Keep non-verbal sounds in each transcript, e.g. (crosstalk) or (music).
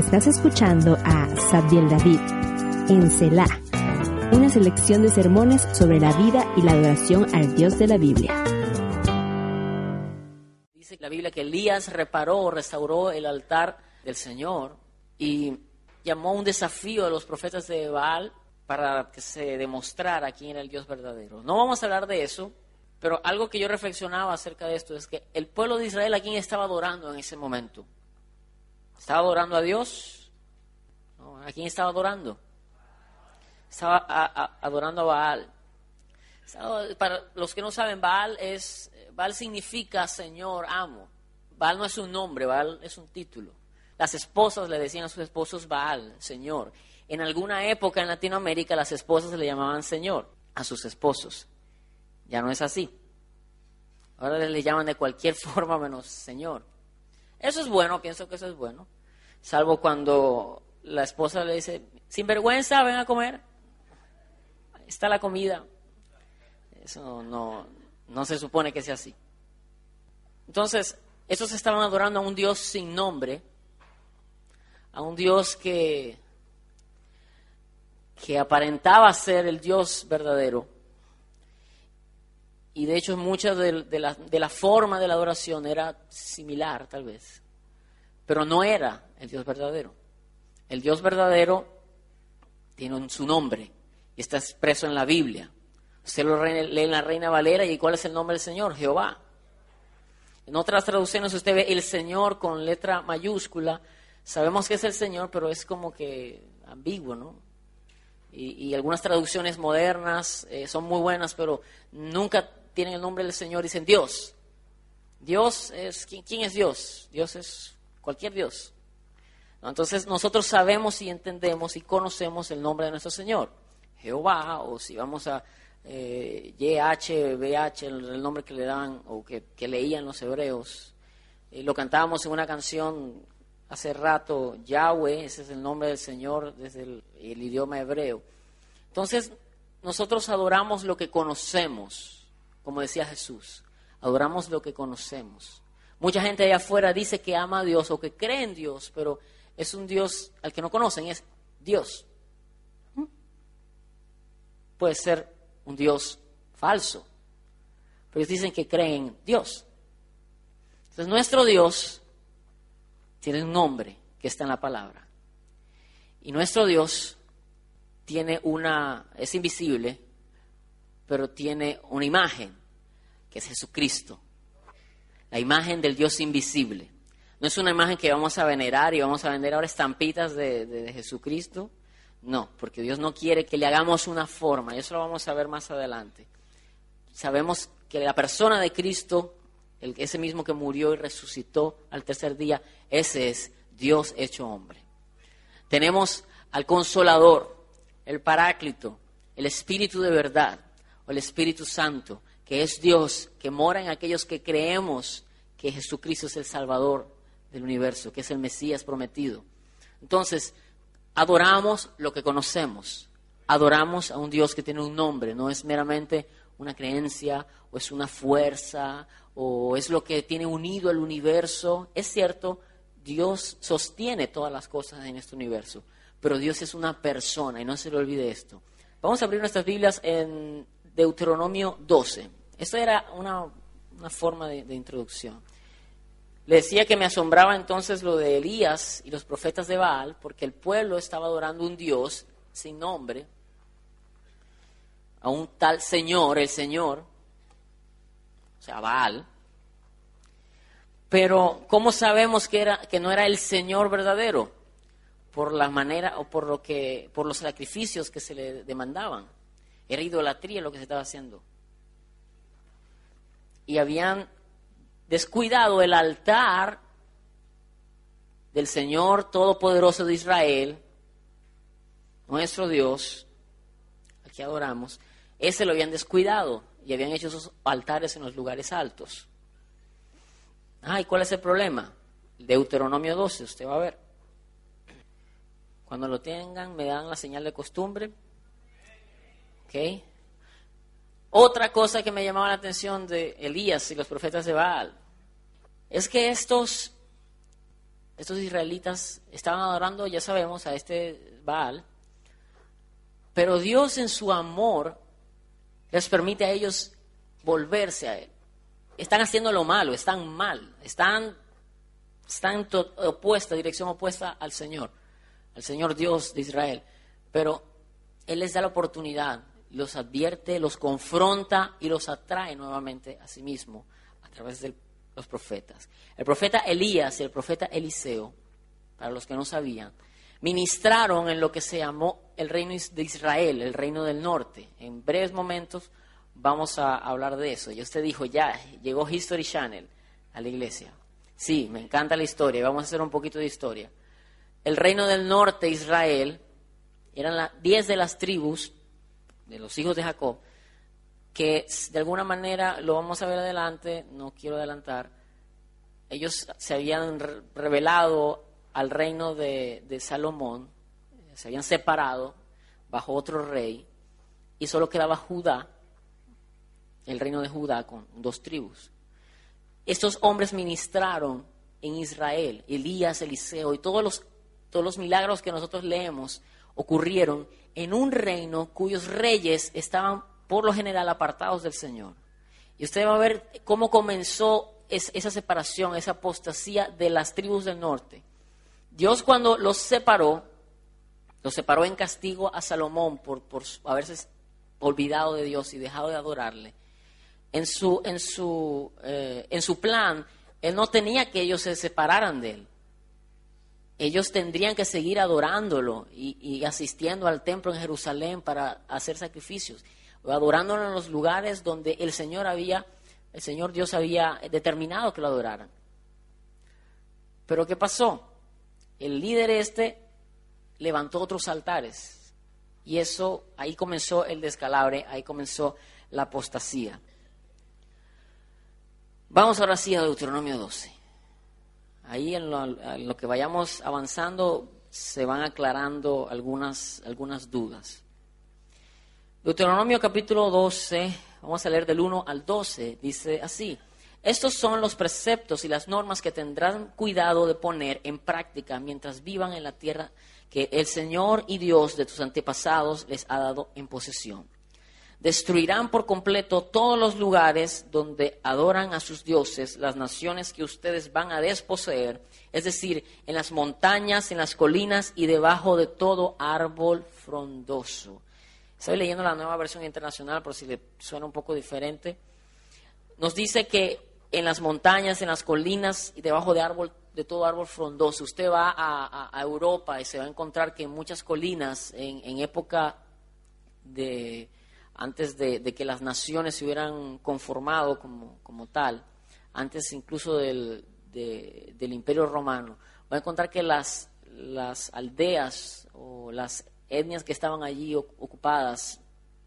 Estás escuchando a Sabdiel David en Selah, una selección de sermones sobre la vida y la adoración al Dios de la Biblia. Dice la Biblia que Elías reparó restauró el altar del Señor y llamó un desafío a los profetas de Baal para que se demostrara quién era el Dios verdadero. No vamos a hablar de eso, pero algo que yo reflexionaba acerca de esto es que el pueblo de Israel a quién estaba adorando en ese momento. ¿Estaba adorando a Dios? ¿A quién estaba adorando? Estaba adorando a Baal. para los que no saben, Baal, es, Baal significa Señor, amo. Baal no es un nombre, Baal es un título. Las esposas le decían a sus esposos Baal, Señor. En alguna época en Latinoamérica las esposas le llamaban Señor a sus esposos. Ya no es así. Ahora le llaman de cualquier (laughs) forma menos Señor. Eso es bueno, pienso que eso es bueno. Salvo cuando la esposa le dice, sin vergüenza, ven a comer. está la comida. Eso no, no se supone que sea así. Entonces, esos estaban adorando a un Dios sin nombre, a un Dios que, que aparentaba ser el Dios verdadero. Y de hecho mucha de, la, de la forma de la adoración era similar, tal vez pero no era el Dios verdadero. El Dios verdadero tiene su nombre y está expreso en la Biblia. Usted lo lee en la Reina Valera y ¿cuál es el nombre del Señor? Jehová. En otras traducciones usted ve el Señor con letra mayúscula. Sabemos que es el Señor, pero es como que ambiguo, ¿no? Y, algunas traducciones modernas eh, son muy buenas, pero nunca tienen el nombre del Señor. Dicen Dios. Dios es, quién es Dios? Dios es cualquier Dios. Entonces nosotros sabemos y entendemos y conocemos el nombre de nuestro Señor, Jehová, o si vamos a eh, el, nombre que le dan o que, leían los hebreos. Eh, lo cantábamos en una canción hace rato, Yahweh, ese es el nombre del Señor desde el idioma hebreo. Entonces nosotros adoramos lo que conocemos, como decía Jesús, adoramos lo que conocemos. Mucha gente allá afuera dice que ama a Dios o que cree en Dios, pero es un Dios al que no conocen, es Dios. ¿Mm? Puede ser un Dios falso, pero ellos dicen que creen en Dios. Entonces nuestro Dios tiene un nombre que está en la palabra. Y nuestro Dios tiene una, es invisible, pero tiene una imagen, que es Jesucristo la imagen del Dios invisible. No es una imagen que vamos a venerar y vamos a vender ahora estampitas de, Jesucristo. No, porque Dios no quiere que le hagamos una forma, eso lo vamos a ver más adelante. Sabemos que la persona de Cristo, ese mismo que murió y resucitó al tercer día, ese es Dios hecho hombre. Tenemos al consolador, el paráclito, el Espíritu de verdad, el Espíritu Santo, que es Dios, que mora en aquellos que creemos que Jesucristo es el Salvador del universo, que es el Mesías prometido. Entonces, adoramos lo que conocemos, adoramos a un Dios que tiene un nombre, no es meramente una creencia o es una fuerza o es lo que tiene unido el universo. Es cierto, Dios sostiene todas las cosas en este universo, pero Dios es una persona y no se le olvide esto. Vamos a abrir nuestras Biblias en Deuteronomio 12. Esta era una, forma de, de, introducción. Le decía que me asombraba entonces lo de Elías y los profetas de Baal, porque el pueblo estaba adorando un Dios sin nombre, a un tal Señor, el Señor, o sea, Baal. Pero, ¿cómo sabemos que, era, que no era el Señor verdadero? Por la manera o por, lo que, por los sacrificios que se le demandaban. Era idolatría lo que se estaba haciendo y habían descuidado el altar del Señor Todopoderoso de Israel, nuestro Dios, al que adoramos, ese lo habían descuidado y habían hecho esos altares en los lugares altos. Ah, ¿y cuál es el problema? Deuteronomio 12, usted va a ver. Cuando lo tengan, me dan la señal de costumbre. ¿Ok? Otra cosa que me llamaba la atención de Elías y los profetas de Baal es que estos estos israelitas estaban adorando, ya sabemos, a este Baal, pero Dios en su amor les permite a ellos volverse a Él. Están haciendo lo malo, están mal, están, están opuesta, dirección opuesta al Señor, al Señor Dios de Israel. Pero Él les da la oportunidad, los advierte, los confronta y los atrae nuevamente a sí mismo a través de los profetas. El profeta Elías y el profeta Eliseo, para los que no sabían, ministraron en lo que se llamó el reino de Israel, el reino del norte. En breves momentos vamos a hablar de eso. Y usted dijo, ya, llegó History Channel a la iglesia. Sí, me encanta la historia, vamos a hacer un poquito de historia. El reino del norte, Israel, eran diez de las tribus de los hijos de Jacob, que de alguna manera, lo vamos a ver adelante, no quiero adelantar, ellos se habían revelado al reino de, Salomón, se habían separado bajo otro rey, y solo quedaba Judá, el reino de Judá, con dos tribus. Estos hombres ministraron en Israel, Elías, Eliseo y todos los, todos los milagros que nosotros leemos ocurrieron en un reino cuyos reyes estaban por lo general apartados del Señor. Y usted va a ver cómo comenzó esa separación, esa apostasía de las tribus del norte. Dios cuando los separó, los separó en castigo a Salomón por, haberse olvidado de Dios y dejado de adorarle. En su, en su, eh, en su plan, él no tenía que ellos se separaran de él ellos tendrían que seguir adorándolo y, asistiendo al templo en Jerusalén para hacer sacrificios, o adorándolo en los lugares donde el Señor había, el Señor Dios había determinado que lo adoraran. Pero ¿qué pasó? El líder este levantó otros altares y eso, ahí comenzó el descalabre, ahí comenzó la apostasía. Vamos ahora sí a Deuteronomio 12. Ahí en lo, que vayamos avanzando se van aclarando algunas, algunas dudas. Deuteronomio capítulo 12, vamos a leer del 1 al 12, dice así. Estos son los preceptos y las normas que tendrán cuidado de poner en práctica mientras vivan en la tierra que el Señor y Dios de tus antepasados les ha dado en posesión Destruirán por completo todos los lugares donde adoran a sus dioses, las naciones que ustedes van a desposeer, es decir, en las montañas, en las colinas y debajo de todo árbol frondoso. Estoy leyendo la nueva versión internacional por si le suena un poco diferente. Nos dice que en las montañas, en las colinas y debajo de árbol de todo árbol frondoso. Usted va a, Europa y se va a encontrar que en muchas colinas, en época de, antes de, que las naciones se hubieran conformado como, como tal, antes incluso del, del Imperio Romano, va a encontrar que las, las aldeas o las etnias que estaban allí ocupadas,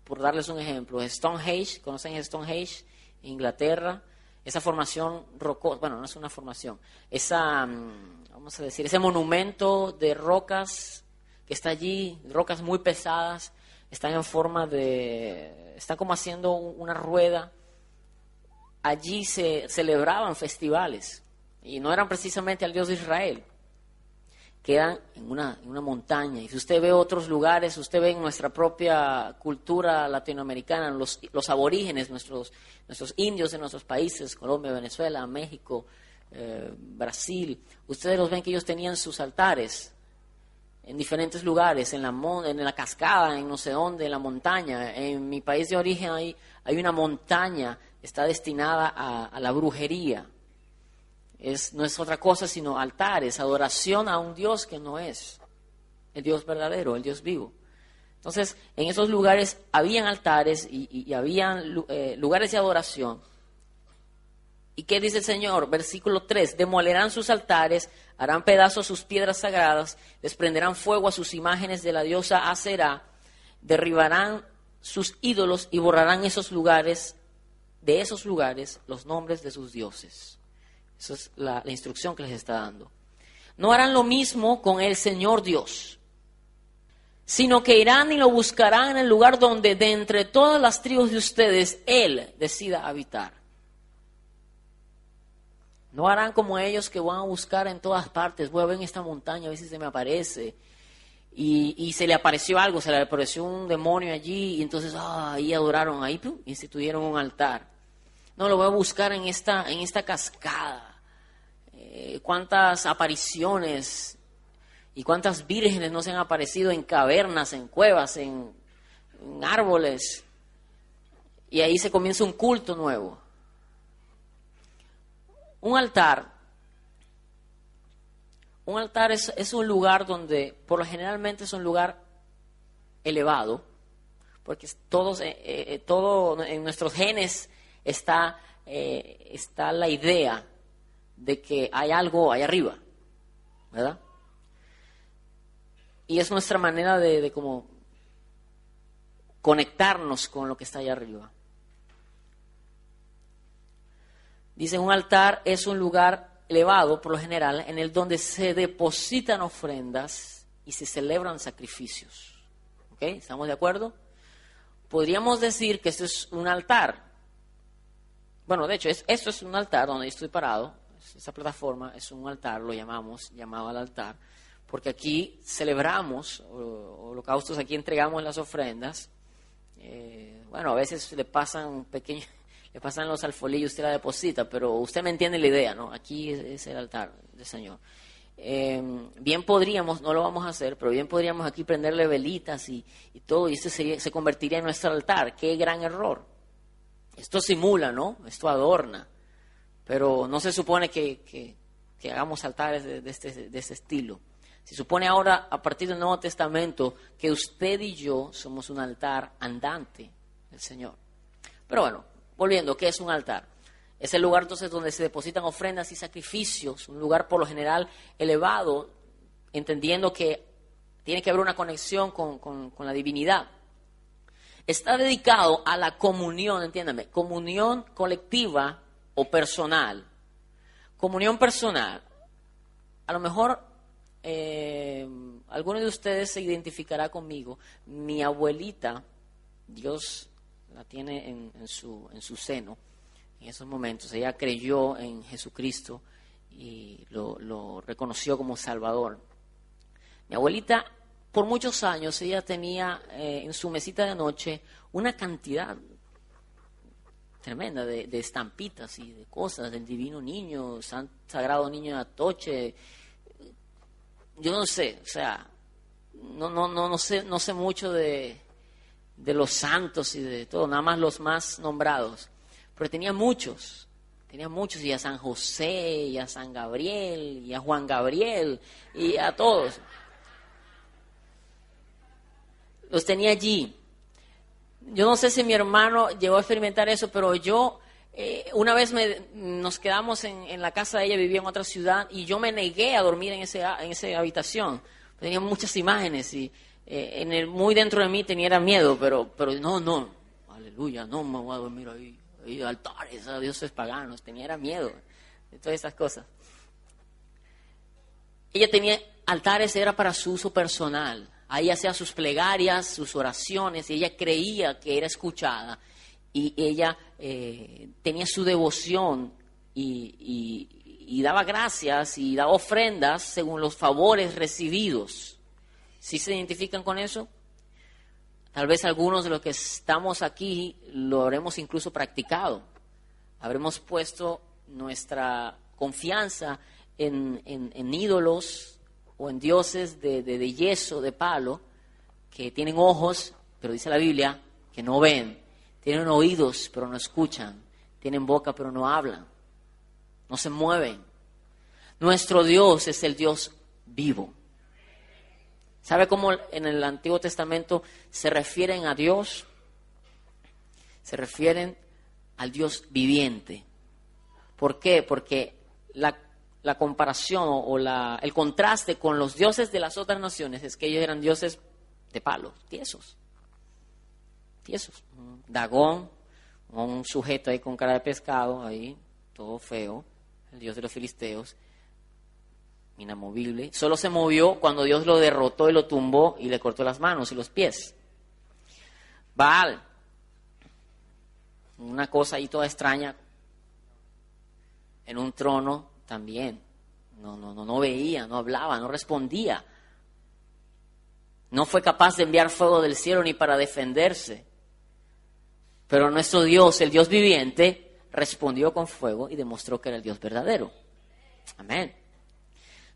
por darles un ejemplo, Stonehenge, ¿conocen Stonehenge? Inglaterra, esa formación rocosa, bueno, no es una formación, esa, mm, vamos a decir, ese monumento de rocas que está allí, rocas muy pesadas, están en forma de, están como haciendo una rueda. Allí se celebraban festivales y no eran precisamente al Dios de Israel, quedan en una, en una montaña. Y si usted ve otros lugares, usted ve en nuestra propia cultura latinoamericana, los, los aborígenes, nuestros, nuestros indios de nuestros países, Colombia, Venezuela, México, eh, Brasil, ustedes los ven que ellos tenían sus altares en diferentes lugares, en la, en la cascada, en no sé dónde, en la montaña. En mi país de origen hay, hay una montaña, está destinada a, la brujería. Es, no es otra cosa sino altares, adoración a un Dios que no es el Dios verdadero, el Dios vivo. Entonces, en esos lugares habían altares y, y, habían eh, lugares de adoración ¿Y qué dice el Señor? Versículo 3, demolerán sus altares, harán pedazos sus piedras sagradas, les prenderán fuego a sus imágenes de la diosa Aserá, derribarán sus ídolos y borrarán esos lugares, de esos lugares, los nombres de sus dioses. Esa es la, la instrucción que les está dando. No harán lo mismo con el Señor Dios, sino que irán y lo buscarán en el lugar donde de entre todas las tribus de ustedes Él decida habitar No harán como ellos que van a buscar en todas partes. Voy a ver en esta montaña a ver si se me aparece. Y, se le apareció algo, se le apareció un demonio allí y entonces ah, ahí adoraron, ahí instituyeron un altar. No, lo voy a buscar en esta, en esta cascada. Eh, cuántas apariciones y cuántas vírgenes no se han aparecido en cavernas, en cuevas, en árboles. Y ahí se comienza un culto nuevo. Un altar un altar es, un lugar donde, por lo generalmente es un lugar elevado, porque todos, eh, eh, todo en nuestros genes está, eh, está la idea de que hay algo ahí arriba, ¿verdad? Y es nuestra manera de, de como conectarnos con lo que está allá arriba. Dicen, un altar es un lugar elevado, por lo general, en el donde se depositan ofrendas y se celebran sacrificios. ¿Ok? ¿Estamos de acuerdo? Podríamos decir que esto es un altar. Bueno, de hecho, es, esto es un altar donde estoy parado. Esa plataforma es un altar, lo llamamos, llamado al altar, porque aquí celebramos holocaustos, aquí entregamos las ofrendas. Eh, bueno, a veces le pasan pequeños le pasan los alfolillos, usted la deposita, pero usted me entiende la idea, ¿no? Aquí es, el altar del Señor. Em, bien podríamos, no lo vamos a hacer, pero bien podríamos aquí prenderle velitas y, todo, y esto se, convertiría en nuestro altar. ¡Qué gran error! Esto simula, ¿no? Esto adorna, pero no se supone que, hagamos altares de, este, de este estilo. Se supone ahora, a partir del Nuevo Testamento, que usted y yo somos un altar andante del Señor. Pero bueno, Volviendo, ¿qué es un altar? Es el lugar entonces donde se depositan ofrendas y sacrificios, un lugar por lo general elevado, entendiendo que tiene que haber una conexión con, la divinidad. Está dedicado a la comunión, entiéndame, comunión colectiva o personal. Comunión personal. A lo mejor eh, alguno de ustedes se identificará conmigo. Mi abuelita, Dios la tiene en, su, en su seno en esos momentos. Ella creyó en Jesucristo y lo, reconoció como Salvador. Mi abuelita, por muchos años, ella tenía eh, en su mesita de noche una cantidad tremenda de, estampitas y de cosas del divino niño, sagrado niño de Atoche. Yo no sé, o sea, no, no, no, no sé, no sé mucho de, de los santos y de todo, nada más los más nombrados. Pero tenía muchos, tenía muchos, y a San José, y a San Gabriel, y a Juan Gabriel, y a todos. Los tenía allí. Yo no sé si mi hermano llegó a experimentar eso, pero yo eh, una vez nos quedamos en, la casa de ella, vivía en otra ciudad, y yo me negué a dormir en, ese, en esa habitación. Tenía muchas imágenes y eh, en el, muy dentro de mí tenía miedo, pero, pero no, no, aleluya, no me voy a dormir ahí, ahí altares a dioses paganos, tenía miedo de todas esas cosas. Ella tenía altares, era para su uso personal, ahí hacía sus plegarias, sus oraciones, y ella creía que era escuchada, y ella eh, tenía su devoción y, y daba gracias y daba ofrendas según los favores recibidos. ¿Sí se identifican con eso? Tal vez algunos de los que estamos aquí lo habremos incluso practicado. Habremos puesto nuestra confianza en, ídolos o en dioses de, de, yeso, de palo, que tienen ojos, pero dice la Biblia, que no ven. Tienen oídos, pero no escuchan. Tienen boca, pero no hablan. No se mueven. Nuestro Dios es el Dios vivo. ¿Sabe cómo en el Antiguo Testamento se refieren a Dios? Se refieren al Dios viviente. ¿Por qué? Porque la, comparación o la, el contraste con los dioses de las otras naciones es que ellos eran dioses de palo, tiesos. Tiesos. Dagón, un sujeto ahí con cara de pescado, ahí, todo feo, el dios de los filisteos inamovible, solo se movió cuando Dios lo derrotó y lo tumbó y le cortó las manos y los pies. Baal, una cosa ahí toda extraña, en un trono también. No, no, no, no veía, no hablaba, no respondía. No fue capaz de enviar fuego del cielo ni para defenderse. Pero nuestro Dios, el Dios viviente, respondió con fuego y demostró que era el Dios verdadero. Amén.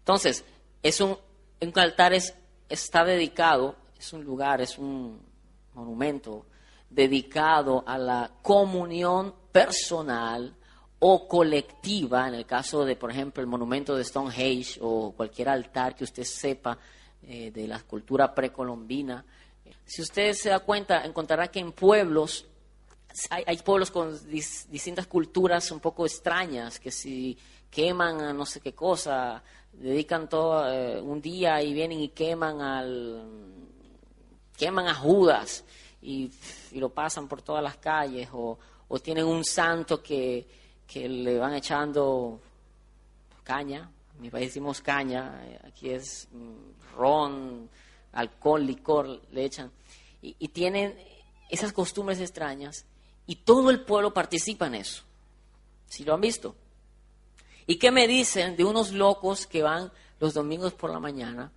Entonces, es un, un altar es, está dedicado, es un lugar, es un monumento dedicado a la comunión personal o colectiva, en el caso de, por ejemplo, el monumento de Stonehenge o cualquier altar que usted sepa eh, de la cultura precolombina. Si usted se da cuenta, encontrará que en pueblos, hay, pueblos con distintas culturas un poco extrañas, que si queman no sé qué cosa, dedican todo eh, un día y vienen y queman al queman a Judas y, lo pasan por todas las calles o, tienen un santo que, que, le van echando caña, en mi país decimos caña, eh, aquí es mm, ron, alcohol, licor, le echan, y tienen esas costumbres extrañas y todo el pueblo participa en eso. Si lo han visto? ¿Y qué me dicen de unos locos que van los domingos por la mañana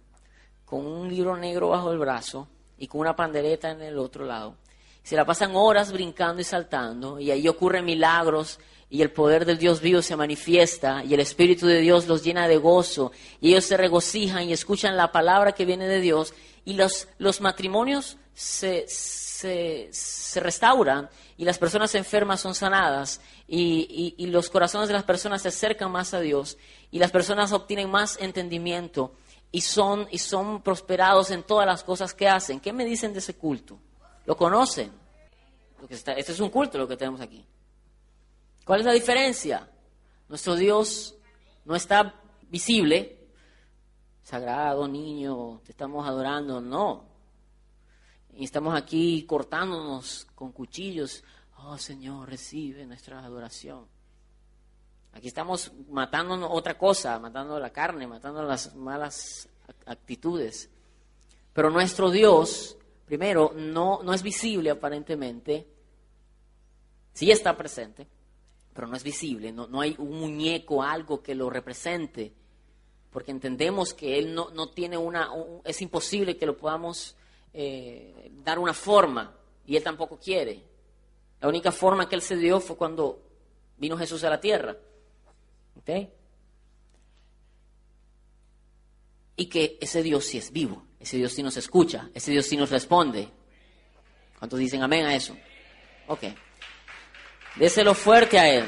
con un libro negro bajo el brazo y con una pandereta en el otro lado? Se la pasan horas brincando y saltando y ahí ocurren milagros y el poder del Dios vivo se manifiesta y el Espíritu de Dios los llena de gozo y ellos se regocijan y escuchan la palabra que viene de Dios y los, los matrimonios se, se, se restauran y las personas enfermas son sanadas y, los corazones de las personas se acercan más a Dios y las personas obtienen más entendimiento y son, y son prosperados en todas las cosas que hacen. ¿Qué me dicen de ese culto? ¿Lo conocen? este es un culto lo que tenemos aquí. ¿Cuál es la diferencia? Nuestro Dios no está visible, sagrado, niño, te estamos adorando, no. Y estamos aquí cortándonos con cuchillos. Oh Señor, recibe nuestra adoración. Aquí estamos matando otra cosa, matando la carne, matando las malas actitudes. Pero nuestro Dios, primero, no, no es visible aparentemente. Sí está presente, pero no es visible. No, no hay un muñeco, algo que lo represente. Porque entendemos que Él no, no tiene una... es imposible que lo podamos eh, dar una forma y él tampoco quiere. La única forma que él se dio fue cuando vino Jesús a la tierra. Y que ese Dios sí es vivo, ese Dios sí nos escucha, ese Dios sí nos responde. ¿Cuántos dicen amén a eso? Ok. Déselo fuerte a Él.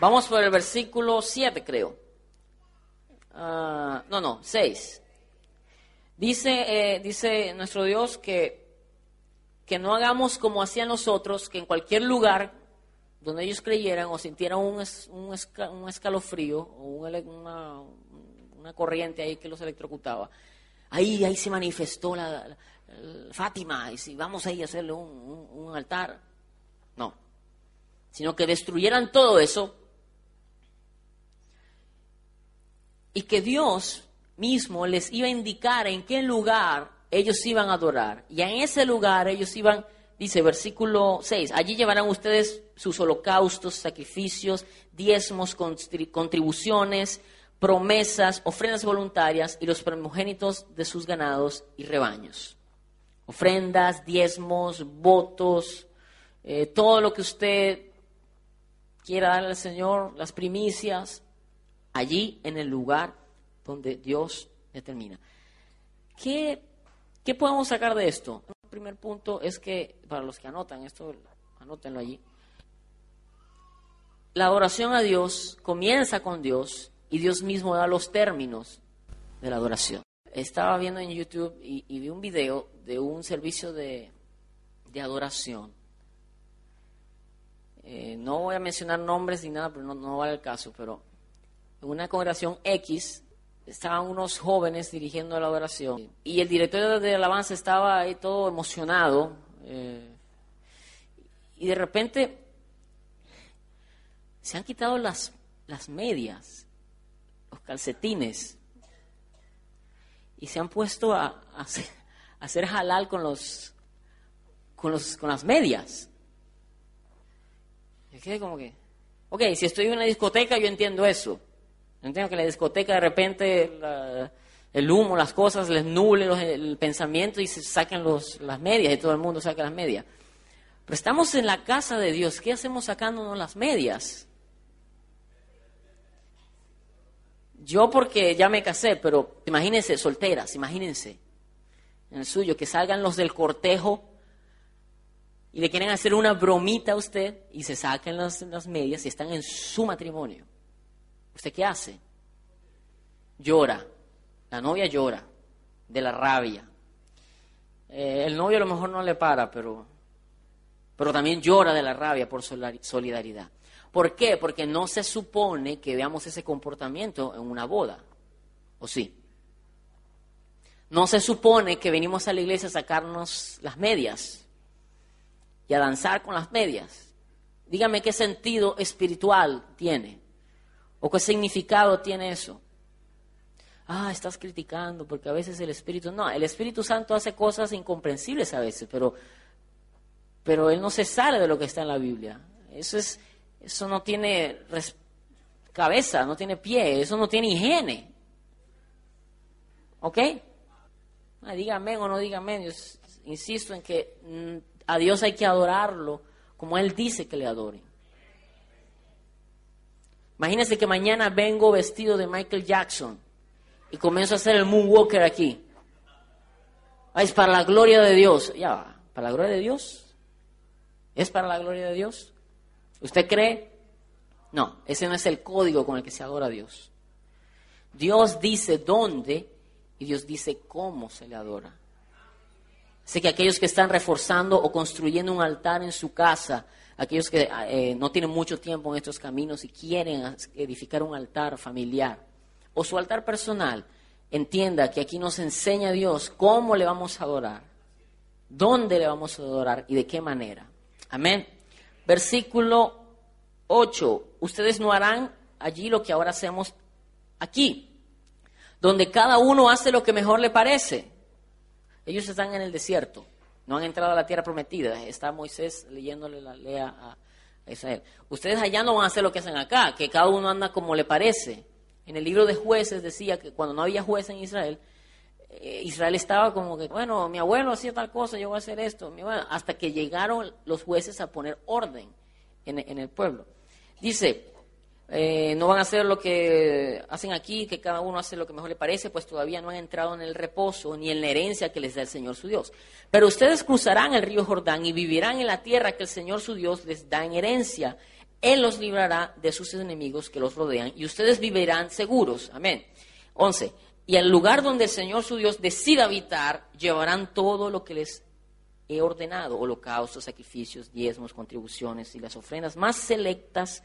Vamos por el versículo 7, creo. Ah, no, no, 6. Dice, eh, dice nuestro Dios que, que no hagamos como hacían nosotros, que en cualquier lugar donde ellos creyeran o sintieran un, un, escalofrío o una, una, corriente ahí que los electrocutaba, ahí, ahí se manifestó la, Fátima y si vamos ahí a hacerle un altar. No, sino que destruyeran todo eso y que Dios mismo les iba a indicar en qué lugar ellos iban a adorar. Y en ese lugar ellos iban, dice versículo 6, allí llevarán ustedes sus holocaustos, sacrificios, diezmos, contribuciones, promesas, ofrendas voluntarias y los primogénitos de sus ganados y rebaños. Ofrendas, diezmos, votos, eh, todo lo que usted quiera darle al Señor, las primicias, allí en el lugar donde Dios determina. ¿Qué, ¿Qué podemos sacar de esto? El primer punto es que, para los que anotan, esto anótenlo allí, la adoración a Dios comienza con Dios y Dios mismo da los términos de la adoración. Estaba viendo en YouTube y, vi un video de un servicio de, adoración. Eh, no voy a mencionar nombres ni nada, pero no, no vale el caso, pero en una congregación X, estaban unos jóvenes dirigiendo la oración y el director de alabanza estaba ahí todo emocionado eh, y de repente se han quitado las, las medias, los calcetines y se han puesto a, hacer halal con los con los con las medias. Me quedé como que, ok, si estoy en una discoteca yo entiendo eso. Entiendo que la discoteca de repente el humo, las cosas les nuble los- el pensamiento y se saquen los, las medias y todo el mundo saca las medias. Pero estamos en la casa de Dios, ¿qué hacemos sacándonos las medias? Yo porque ya me casé, pero imagínense, solteras, imagínense, en el suyo, que salgan los del cortejo y le quieren hacer una bromita a usted y se saquen las, las medias y están en su matrimonio. ¿Usted qué hace? Llora. La novia llora de la rabia. Eh, el novio a lo mejor no le para, pero, pero también llora de la rabia por solidaridad. ¿Por qué? Porque no se supone que veamos ese comportamiento en una boda. ¿O sí? No se supone que venimos a la iglesia a sacarnos las medias y a danzar con las medias. Dígame qué sentido espiritual tiene o qué significado tiene eso. Ah, estás criticando porque a veces el Espíritu... No, el Espíritu Santo hace cosas incomprensibles a veces, pero, pero Él no se sale de lo que está en la Biblia. Eso, es, eso no tiene cabeza, no tiene pie, eso no tiene higiene. ¿Ok? Ah, diga amén o no diga amén. Yo insisto en que mm, a Dios hay que adorarlo como Él dice que le adoren. Imagínense que mañana vengo vestido de Michael Jackson y comienzo a hacer el moonwalker aquí. Ah, es para la gloria de Dios. Ya ¿para la gloria de Dios? ¿Es para la gloria de Dios? ¿Usted cree? No, ese no es el código con el que se adora a Dios. Dios dice dónde y Dios dice cómo se le adora. Sé que aquellos que están reforzando o construyendo un altar en su casa, aquellos que eh, no tienen mucho tiempo en estos caminos y quieren edificar un altar familiar o su altar personal, entienda que aquí nos enseña Dios cómo le vamos a adorar, dónde le vamos a adorar y de qué manera. Amén. Versículo 8. Ustedes no harán allí lo que ahora hacemos aquí, donde cada uno hace lo que mejor le parece. Ellos están en el desierto, no han entrado a la tierra prometida. Está Moisés leyéndole la ley a, Israel. Ustedes allá no van a hacer lo que hacen acá, que cada uno anda como le parece. En el libro de jueces decía que cuando no había juez en Israel, eh, Israel estaba como que, bueno, mi abuelo hacía tal cosa, yo voy a hacer esto. mi abuelo- hasta que llegaron los jueces a poner orden en, en el pueblo. Dice, eh, no van a hacer lo que hacen aquí, que cada uno hace lo que mejor le parece, pues todavía no han entrado en el reposo ni en la herencia que les da el Señor su Dios. Pero ustedes cruzarán el río Jordán y vivirán en la tierra que el Señor su Dios les da en herencia. Él los librará de sus enemigos que los rodean y ustedes vivirán seguros. Amén. 11. Y al lugar donde el Señor su Dios decida habitar, llevarán todo lo que les he ordenado, holocaustos, sacrificios, diezmos, contribuciones y las ofrendas más selectas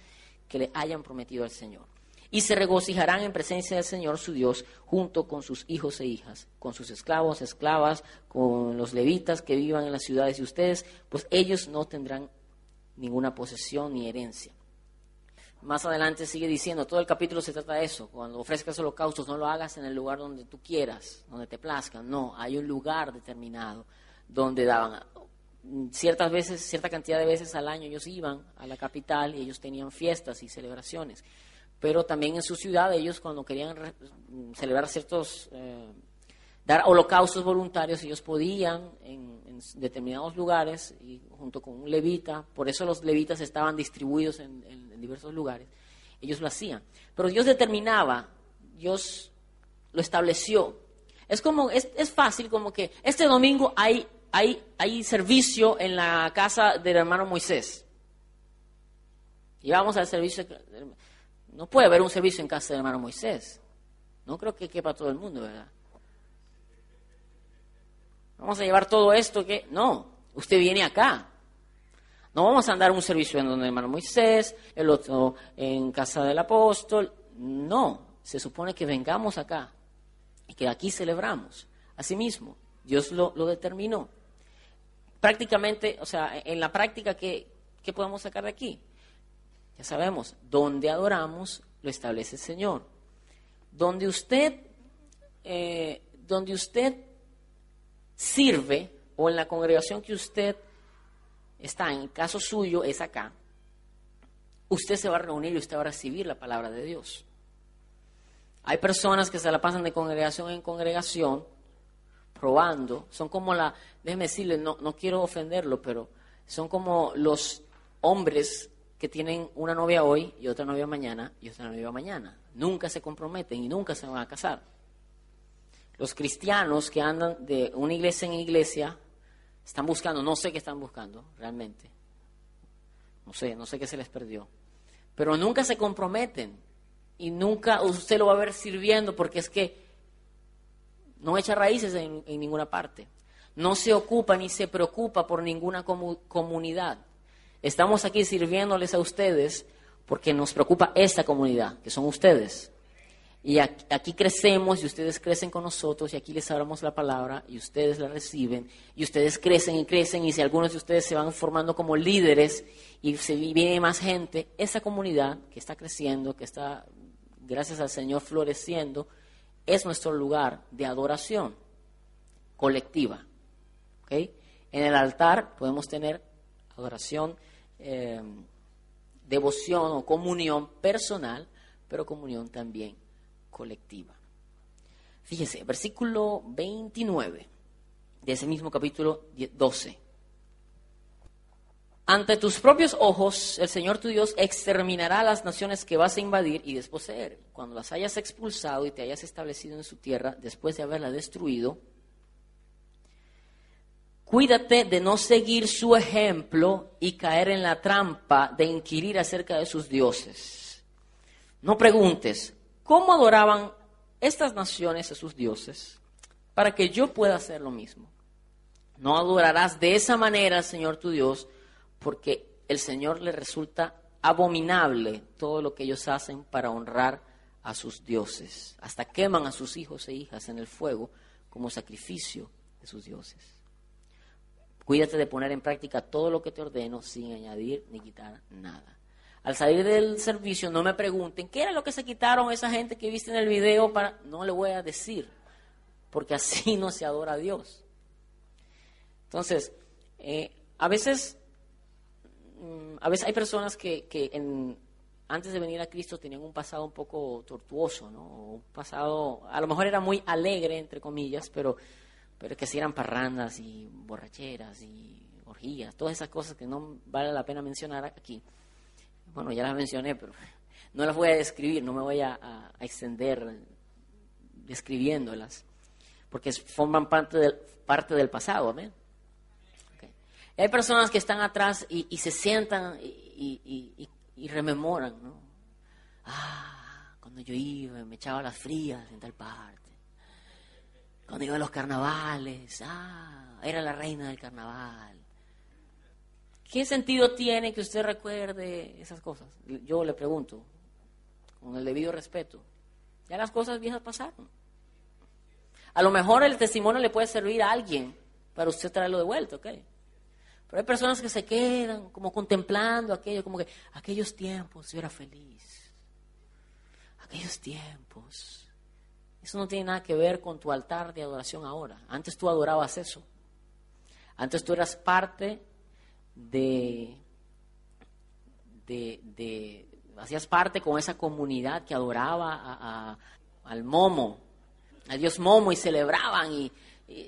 que le hayan prometido al Señor. Y se regocijarán en presencia del Señor su Dios junto con sus hijos e hijas, con sus esclavos, esclavas, con los levitas que vivan en las ciudades de ustedes, pues ellos no tendrán ninguna posesión ni herencia. Más adelante sigue diciendo, todo el capítulo se trata de eso. Cuando ofrezcas holocaustos, no lo hagas en el lugar donde tú quieras, donde te plazca. No, hay un lugar determinado donde daban. Ciertas veces, cierta cantidad de veces al año ellos iban a la capital y ellos tenían fiestas y celebraciones. Pero también en su ciudad ellos cuando querían re- celebrar ciertos, eh, dar holocaustos voluntarios, ellos podían en, determinados lugares y junto con un levita, por eso los levitas estaban distribuidos en, en- en diversos lugares, ellos lo hacían. Pero Dios determinaba, Dios lo estableció. Es como, es, es fácil como que este domingo hay, hay, hay servicio en la casa del hermano Moisés. Y vamos al servicio. No puede haber un servicio en casa del hermano Moisés. No creo que quepa todo el mundo, ¿verdad? Vamos a llevar todo esto que... No, usted viene acá. No vamos a andar un servicio en donde el hermano Moisés, el otro en casa del apóstol. No, se supone que vengamos acá y que aquí celebramos. Asimismo, Dios lo, lo determinó. Prácticamente, o sea, en la práctica, ¿qué, ¿qué podemos sacar de aquí? Ya sabemos, donde adoramos lo establece el Señor. Donde usted, eh, donde usted sirve o en la congregación que usted está, en el caso suyo es acá, usted se va a reunir y usted va a recibir la palabra de Dios. Hay personas que se la pasan de congregación en congregación probando, son como la, déjeme decirle, no, no quiero ofenderlo, pero son como los hombres que tienen una novia hoy y otra novia mañana y otra novia mañana. Nunca se comprometen y nunca se van a casar. Los cristianos que andan de una iglesia en iglesia están buscando, no sé qué están buscando realmente. No sé, no sé qué se les perdió. Pero nunca se comprometen y nunca usted lo va a ver sirviendo porque es que no echa raíces en, ninguna parte. No se ocupa ni se preocupa por ninguna comunidad. Estamos aquí sirviéndoles a ustedes porque nos preocupa esta comunidad, que son ustedes. Y aquí, crecemos y ustedes crecen con nosotros y aquí les hablamos la palabra y ustedes la reciben y ustedes crecen y crecen y si algunos de ustedes se van formando como líderes y se viene más gente, esa comunidad que está creciendo, que está, gracias al Señor, floreciendo, es nuestro lugar de adoración colectiva. En el altar podemos tener adoración, eh, devoción o comunión personal, pero comunión también colectiva. Fíjese, versículo 29 de ese mismo capítulo 12. Ante tus propios ojos, el Señor tu Dios exterminará a las naciones que vas a invadir y desposeer. Cuando las hayas expulsado y te hayas establecido en su tierra, después de haberla destruido, cuídate de no seguir su ejemplo y caer en la trampa de inquirir acerca de sus dioses. No preguntes, ¿cómo adoraban estas naciones a sus dioses? Para que yo pueda hacer lo mismo. No adorarás de esa manera Señor tu Dios, porque el Señor le resulta abominable todo lo que ellos hacen para honrar a sus dioses. Hasta queman a sus hijos e hijas en el fuego como sacrificio de sus dioses. Cuídate de poner en práctica todo lo que te ordeno sin añadir ni quitar nada. Al salir del servicio no me pregunten qué era lo que se quitaron esa gente que viste en el video para no le voy a decir, porque así (laughs) no se adora a Dios. Entonces, eh, a veces a veces hay personas que, que antes de venir a Cristo tenían un pasado un poco tortuoso, ¿no? Un pasado, a lo mejor era muy alegre, entre comillas, pero, pero que si eran parrandas y borracheras y orgías, todas esas cosas que no vale la pena mencionar aquí. Bueno, ya las mencioné, pero (laughs) no las voy a describir, no me voy a, extender describiéndolas, porque forman parte del, parte del pasado, ¿ven? Hay personas que están atrás y, se sientan y, rememoran, ¿no? Ah, cuando yo iba, me echaba las frías en tal parte. Cuando iba a los carnavales, ah, era la reina del carnaval. ¿Qué sentido tiene que usted recuerde esas cosas? Yo le pregunto, con el debido respeto. Ya las cosas viejas pasaron. A lo mejor el testimonio le puede servir a alguien para usted traerlo de vuelta, ¿ok? Pero hay personas que se quedan como contemplando aquello, como que aquellos tiempos yo era feliz. Aquellos tiempos. Eso no tiene nada que ver con tu altar de adoración ahora. Antes tú adorabas eso. Antes tú eras parte de, de, hacías parte con esa comunidad que adoraba al Momo, a Dios Momo y celebraban y,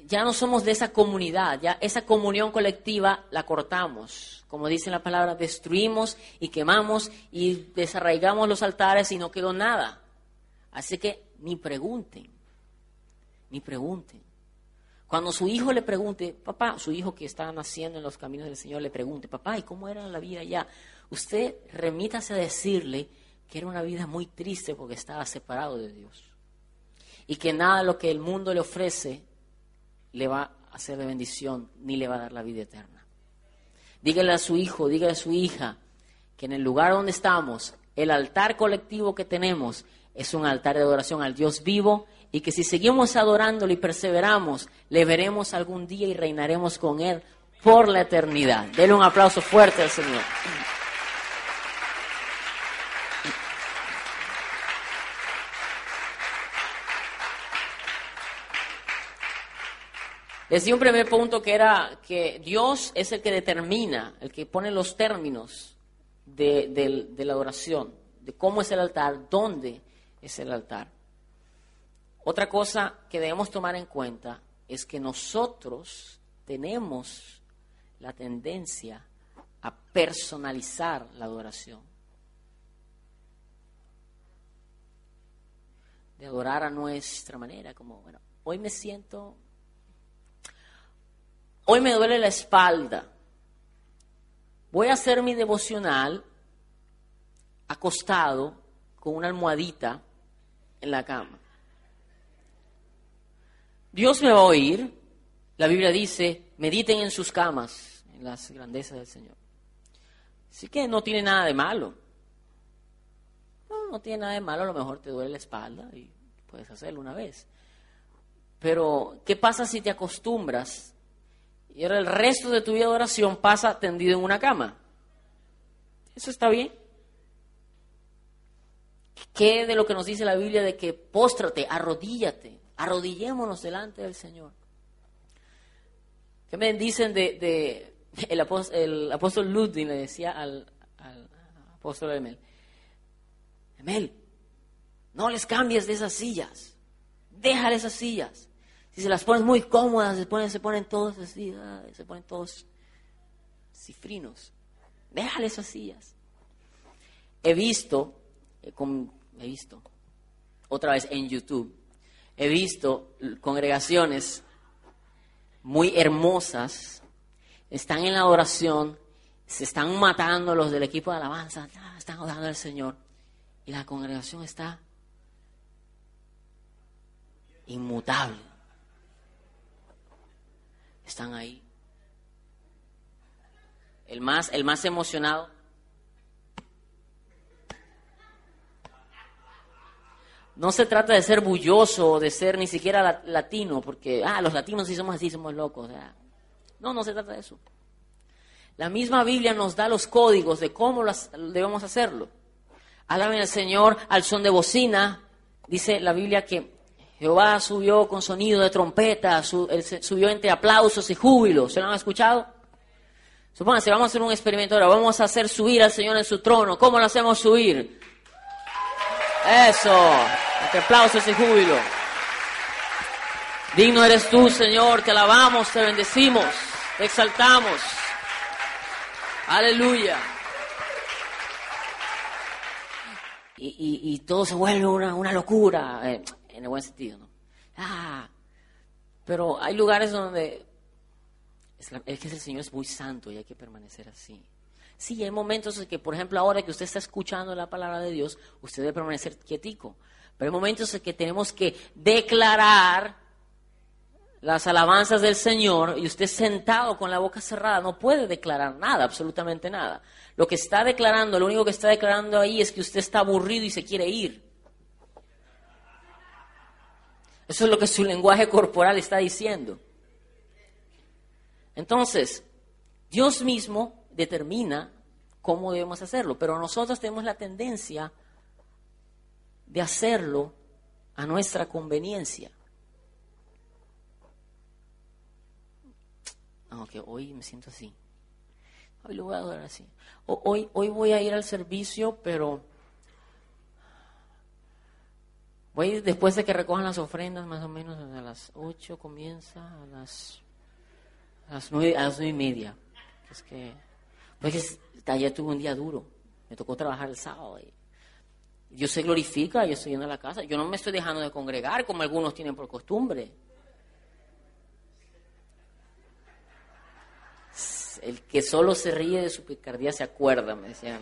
ya no somos de esa comunidad, ya esa comunión colectiva la cortamos. Como dice la palabra, destruimos y quemamos y desarraigamos los altares y no quedó nada. Así que ni pregunten, ni pregunten. Cuando su hijo le pregunte, papá, su hijo que está naciendo en los caminos del Señor le pregunte, papá, ¿y cómo era la vida allá? Usted remítase a decirle que era una vida muy triste porque estaba separado de Dios. Y que nada de lo que el mundo le ofrece le va a hacer de bendición ni le va a dar la vida eterna. Dígale a su hijo, dígale a su hija que en el lugar donde estamos, el altar colectivo que tenemos es un altar de adoración al Dios vivo y que si seguimos adorándolo y perseveramos, le veremos algún día y reinaremos con Él por la eternidad. Denle un aplauso fuerte al Señor. Decía un primer punto que era que Dios es el que determina, el que pone los términos de, de la adoración, de cómo es el altar, dónde es el altar. Otra cosa que debemos tomar en cuenta es que nosotros tenemos la tendencia a personalizar la adoración. De adorar a nuestra manera, como, bueno, hoy me siento, hoy me duele la espalda, voy a hacer mi devocional acostado con una almohadita en la cama. Dios me va a oír. La Biblia dice, mediten en sus camas, en las grandezas del Señor. Así que no tiene nada de malo. No, no tiene nada de malo, a lo mejor te duele la espalda y puedes hacerlo una vez. Pero, ¿qué pasa si te acostumbras y ahora el resto de tu vida de oración pasa tendido en una cama? ¿Eso está bien? ¿Qué de lo que nos dice la Biblia de que póstrate, arrodíllate, arrodillémonos delante del Señor? ¿Qué me dicen de, el, apóstol, Ludwig le decía al, apóstol Emel, Emel, no les cambies de esas sillas, déjale esas sillas. Si se las pones muy cómodas, se ponen, se ponen todos así, se ponen todos cifrinos. Déjale esas sillas. He visto, eh, he visto, otra vez en YouTube, he visto congregaciones muy hermosas, están en la oración, se están matando los del equipo de alabanza, están orando al Señor, y la congregación está inmutable. Están ahí. El más, el más emocionado No se trata de ser bulloso de ser ni siquiera latino, porque, ah, los latinos sí somos así, somos locos. no, no se trata de eso. La misma Biblia nos da los códigos de cómo debemos hacerlo. Alaben al Señor al son de bocina. Dice la Biblia que Jehová subió con sonido de trompeta, subió entre aplausos y júbilo. ¿Se lo han escuchado? Supónganse, vamos a hacer un experimento ahora. Vamos a hacer subir al Señor en su trono. ¿Cómo lo hacemos subir? Eso, entre aplausos y júbilo. Digno eres tú, Señor, te alabamos, te bendecimos, te exaltamos. Aleluya. Y, todo se vuelve una, locura, eh, en el buen sentido, ¿no? Ah, pero hay lugares donde es, es que el Señor es muy santo y hay que permanecer así. Sí, hay momentos en que, por ejemplo, ahora que usted está escuchando la palabra de Dios, usted debe permanecer quietico. Pero hay momentos en que tenemos que declarar las alabanzas del Señor y usted sentado con la boca cerrada no puede declarar nada, absolutamente nada. Lo que está declarando, lo único que está declarando ahí es que usted está aburrido y se quiere ir. Eso es lo que su lenguaje corporal está diciendo. Entonces, Dios mismo determina cómo debemos hacerlo, pero nosotros tenemos la tendencia de hacerlo a nuestra conveniencia. Aunque hoy me siento así. Hoy lo voy a adorar así. hoy, voy a ir al servicio, pero voy después de que recojan las ofrendas, más o menos a las 8 comienza, a las, a las 9, a las nueve y media. Es que pues ayer tuve un día duro, me tocó trabajar el sábado. Y se glorifica, yo estoy yendo a la casa. Yo no me estoy dejando de congregar como algunos tienen por costumbre. El que solo se ríe de su picardía se acuerda, me decían.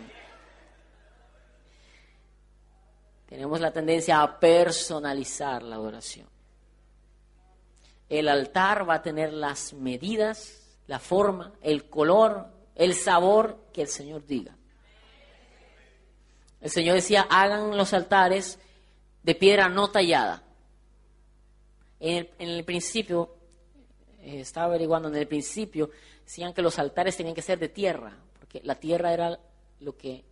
Tenemos la tendencia a personalizar la adoración. El altar va a tener las medidas, la forma, el color, el sabor que el Señor diga. El Señor decía, hagan los altares de piedra no tallada. En el, principio, eh, estaba averiguando, en el principio decían que los altares tenían que ser de tierra, porque la tierra era lo que,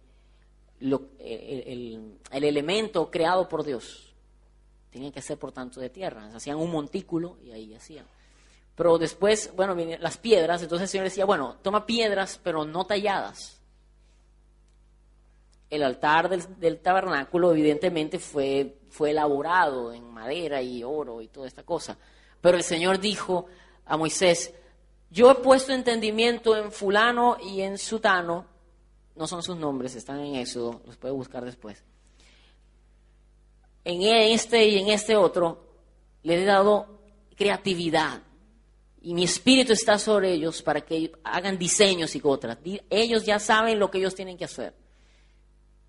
el, el, elemento creado por Dios. Tenían que ser, por tanto, de tierra. Hacían un montículo y ahí hacían. Pero después, bueno, las piedras, entonces el Señor decía, bueno, toma piedras, pero no talladas. El altar del, tabernáculo evidentemente fue, fue elaborado en madera y oro y toda esta cosa. Pero el Señor dijo a Moisés, yo he puesto entendimiento en fulano y en sutano, no son sus nombres, están en eso, los puede buscar después. En este y en este otro le he dado creatividad y mi espíritu está sobre ellos para que hagan diseños y otras. Ellos ya saben lo que ellos tienen que hacer.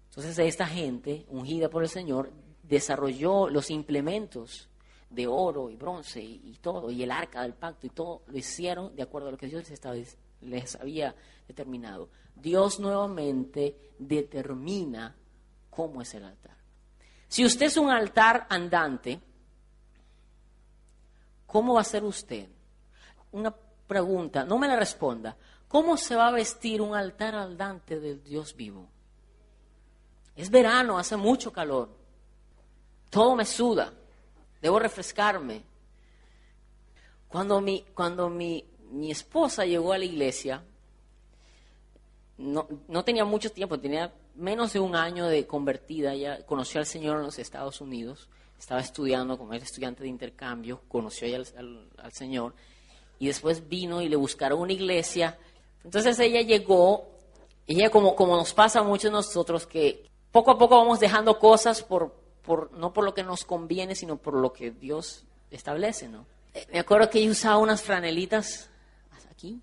Entonces esta gente, ungida por el Señor, desarrolló los implementos de oro y bronce y, todo, y el arca del pacto y todo, lo hicieron de acuerdo a lo que Dios les, estaba, les había determinado. Dios nuevamente determina cómo es el altar. Si usted es un altar andante, ¿cómo va a ser usted? una pregunta, no me la responda. ¿Cómo se va a vestir un altar andante del Dios vivo? Es verano, hace mucho calor. Todo me suda. Debo refrescarme. Cuando mi, cuando mi, mi esposa llegó a la iglesia, no, no, tenía mucho tiempo, tenía menos de un año de convertida. Ella conoció al Señor en los Estados Unidos, estaba estudiando como era estudiante de intercambio, conoció al, al Señor y después vino y le buscaron una iglesia. Entonces ella llegó, ella como, como nos pasa a muchos de nosotros, que poco a poco vamos dejando cosas por, por, no por lo que nos conviene, sino por lo que Dios establece, ¿no? Me acuerdo que ella usaba unas franelitas aquí.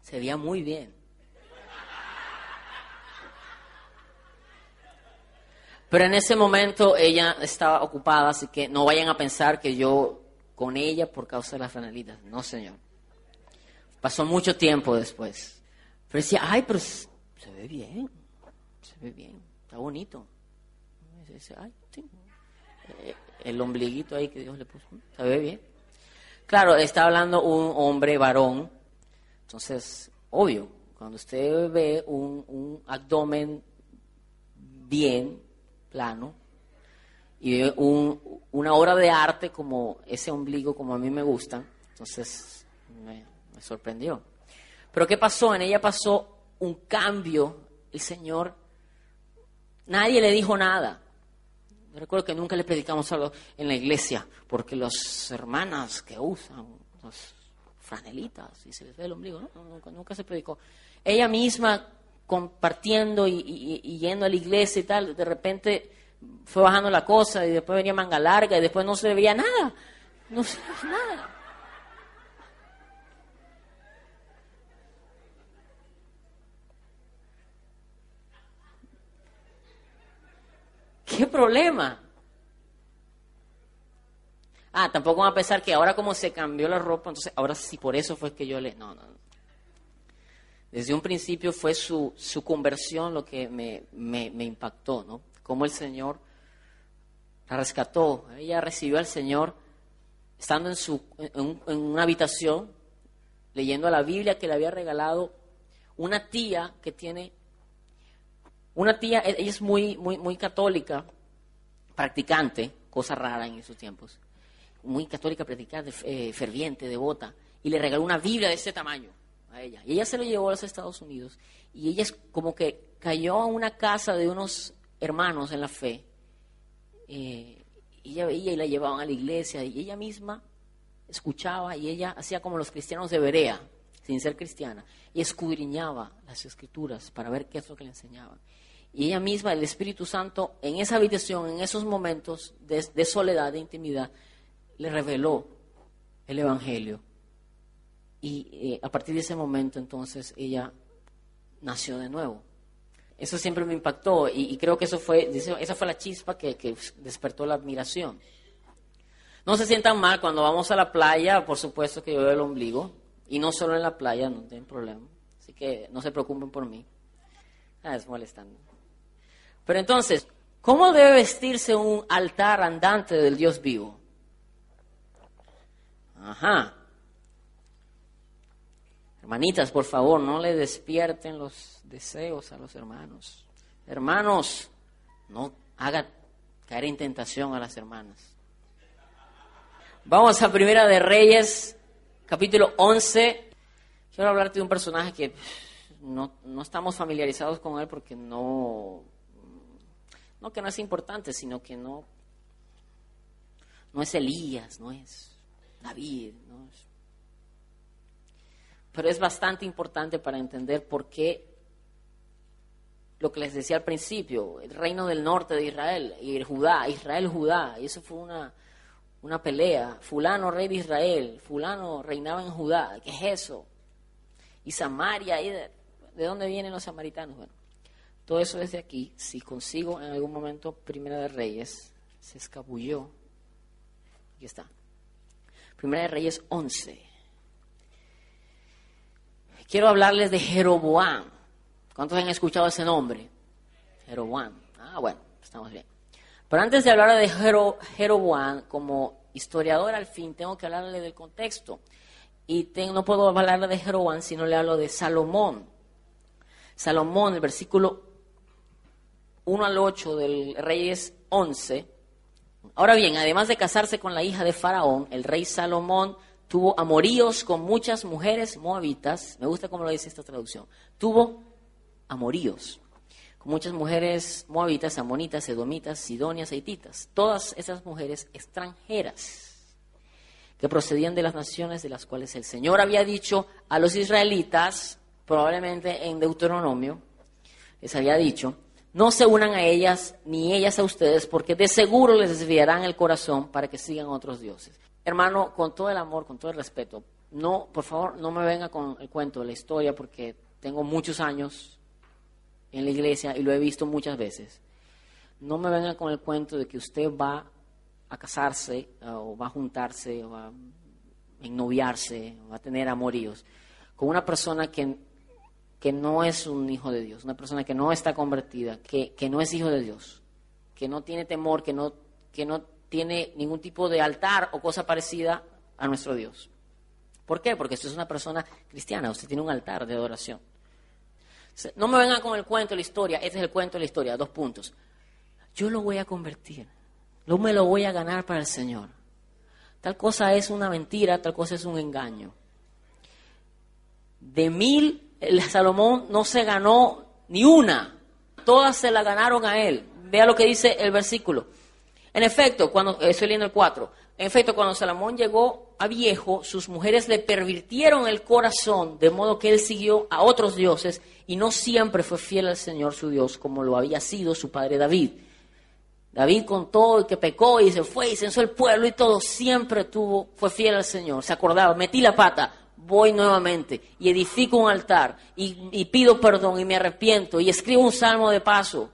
Se veía muy bien. Pero en ese momento ella estaba ocupada, así que no vayan a pensar que yo con ella por causa de las franelitas. No, Señor. Pasó mucho tiempo después. Pero decía, ay, pero se ve bien, se ve bien, está bonito. ay. Eh, el ombliguito ahí que Dios le puso, se ve bien. Claro, está hablando un hombre varón, entonces, obvio, cuando usted ve un, un abdomen bien, plano, y un, una obra de arte como ese ombligo, como a mí me gusta, entonces me, sorprendió. Pero ¿qué pasó? En ella pasó un cambio. El Señor, nadie le dijo nada. Recuerdo que nunca le predicamos algo en la iglesia, porque las hermanas que usan las franelitas y se les ve el ombligo, ¿no? nunca, se predicó. Ella misma compartiendo y yendo a la iglesia y tal, de repente fue bajando la cosa y después venía manga larga y después no se veía nada. No se veía nada. ¿Qué problema? Ah, tampoco van a pensar que ahora como se cambió la ropa, entonces ahora sí por eso fue que yo le... No, no, no. Desde un principio fue su, su conversión lo que me, me, impactó, ¿no? cómo el Señor la rescató. Ella recibió al Señor estando en, su, en, una habitación, leyendo la Biblia que le había regalado una tía que tiene, una tía, e-, ella es muy, muy, muy católica, practicante, cosa rara en esos tiempos, muy católica, practicante, eh, ferviente, devota, y le regaló una Biblia de ese tamaño a ella. Y ella se lo llevó a los Estados Unidos, y ella es como que cayó a una casa de unos hermanos en la fe, eh, ella veía y la llevaban a la iglesia y ella misma escuchaba y ella hacía como los cristianos de Berea, sin ser cristiana, y escudriñaba las escrituras para ver qué es lo que le enseñaban. Y ella misma, el Espíritu Santo, en esa habitación, en esos momentos de, soledad, de intimidad, le reveló el Evangelio. Y eh, a partir de ese momento, entonces, ella nació de nuevo. Eso siempre me impactó y, creo que eso fue, esa fue la chispa que, despertó la admiración. No se sientan mal cuando vamos a la playa, por supuesto que yo veo el ombligo, y no solo en la playa, no tienen problema. Así que no se preocupen por mí. Ah, es molestando. Pero entonces, ¿cómo debe vestirse un altar andante del Dios vivo? Ajá. Hermanitas, por favor, no le despierten los deseos a los hermanos. Hermanos, no hagan caer en tentación a las hermanas. Vamos a Primera de Reyes, capítulo 11. Quiero hablarte de un personaje que no, no estamos familiarizados con él porque no, no que no es importante, sino que no, no es Elías, no es David, no es, pero es bastante importante para entender por qué lo que les decía al principio, el reino del norte de Israel y el Judá, Israel, Judá, y eso fue una, una pelea. Fulano, rey de Israel, fulano reinaba en Judá. ¿Qué es eso? Y Samaria, de, dónde vienen los samaritanos? Bueno, todo eso desde aquí, si consigo en algún momento Primera de Reyes, se escabulló. Aquí está. Primera de Reyes 11. Quiero hablarles de Jeroboam. ¿Cuántos han escuchado ese nombre? Jeroboam. Ah, bueno, estamos bien. Pero antes de hablar de Jeroboam, como historiador al fin, tengo que hablarle del contexto. Y no puedo hablarle de Jeroboam si no le hablo de Salomón. Salomón, el versículo 1 al 8 del Reyes 11. Ahora bien, además de casarse con la hija de Faraón, el rey Salomón tuvo amoríos con muchas mujeres moabitas. Me gusta cómo lo dice esta traducción. Tuvo amoríos con muchas mujeres moabitas, amonitas, edomitas, sidonias, haititas, todas esas mujeres extranjeras que procedían de las naciones de las cuales el Señor había dicho a los israelitas, probablemente en Deuteronomio, les había dicho, no se unan a ellas ni ellas a ustedes, porque de seguro les desviarán el corazón para que sigan otros dioses. Hermano, con todo el amor, con todo el respeto, no, por favor, no me venga con el cuento de la historia, porque tengo muchos años en la iglesia y lo he visto muchas veces. No me vengan con el cuento de que usted va a casarse eh, o va a juntarse o va a ennoviarse o va a tener amoríos con una persona que, que no es un hijo de Dios, una persona que no está convertida, que, que no es hijo de Dios, que no tiene temor, que no, que no tiene ningún tipo de altar o cosa parecida a nuestro Dios. ¿Por qué? Porque usted es una persona cristiana, usted tiene un altar de adoración. No me vengan con el cuento de la historia, este es el cuento de la historia, dos puntos. Yo lo voy a convertir, no me lo voy a ganar para el Señor. Tal cosa es una mentira, tal cosa es un engaño. De mil, el Salomón no se ganó ni una, todas se la ganaron a él. Vea lo que dice el versículo. En efecto, cuando, estoy leyendo el 4, en efecto, cuando Salomón llegó a viejo, sus mujeres le pervirtieron el corazón, de modo que él siguió a otros dioses y no siempre fue fiel al Señor su Dios, como lo había sido su padre David. David con todo que pecó y se fue y censó el pueblo y todo, siempre tuvo, fue fiel al Señor, se acordaba, metí la pata, voy nuevamente y edifico un altar y, pido perdón y me arrepiento y escribo un salmo de paso.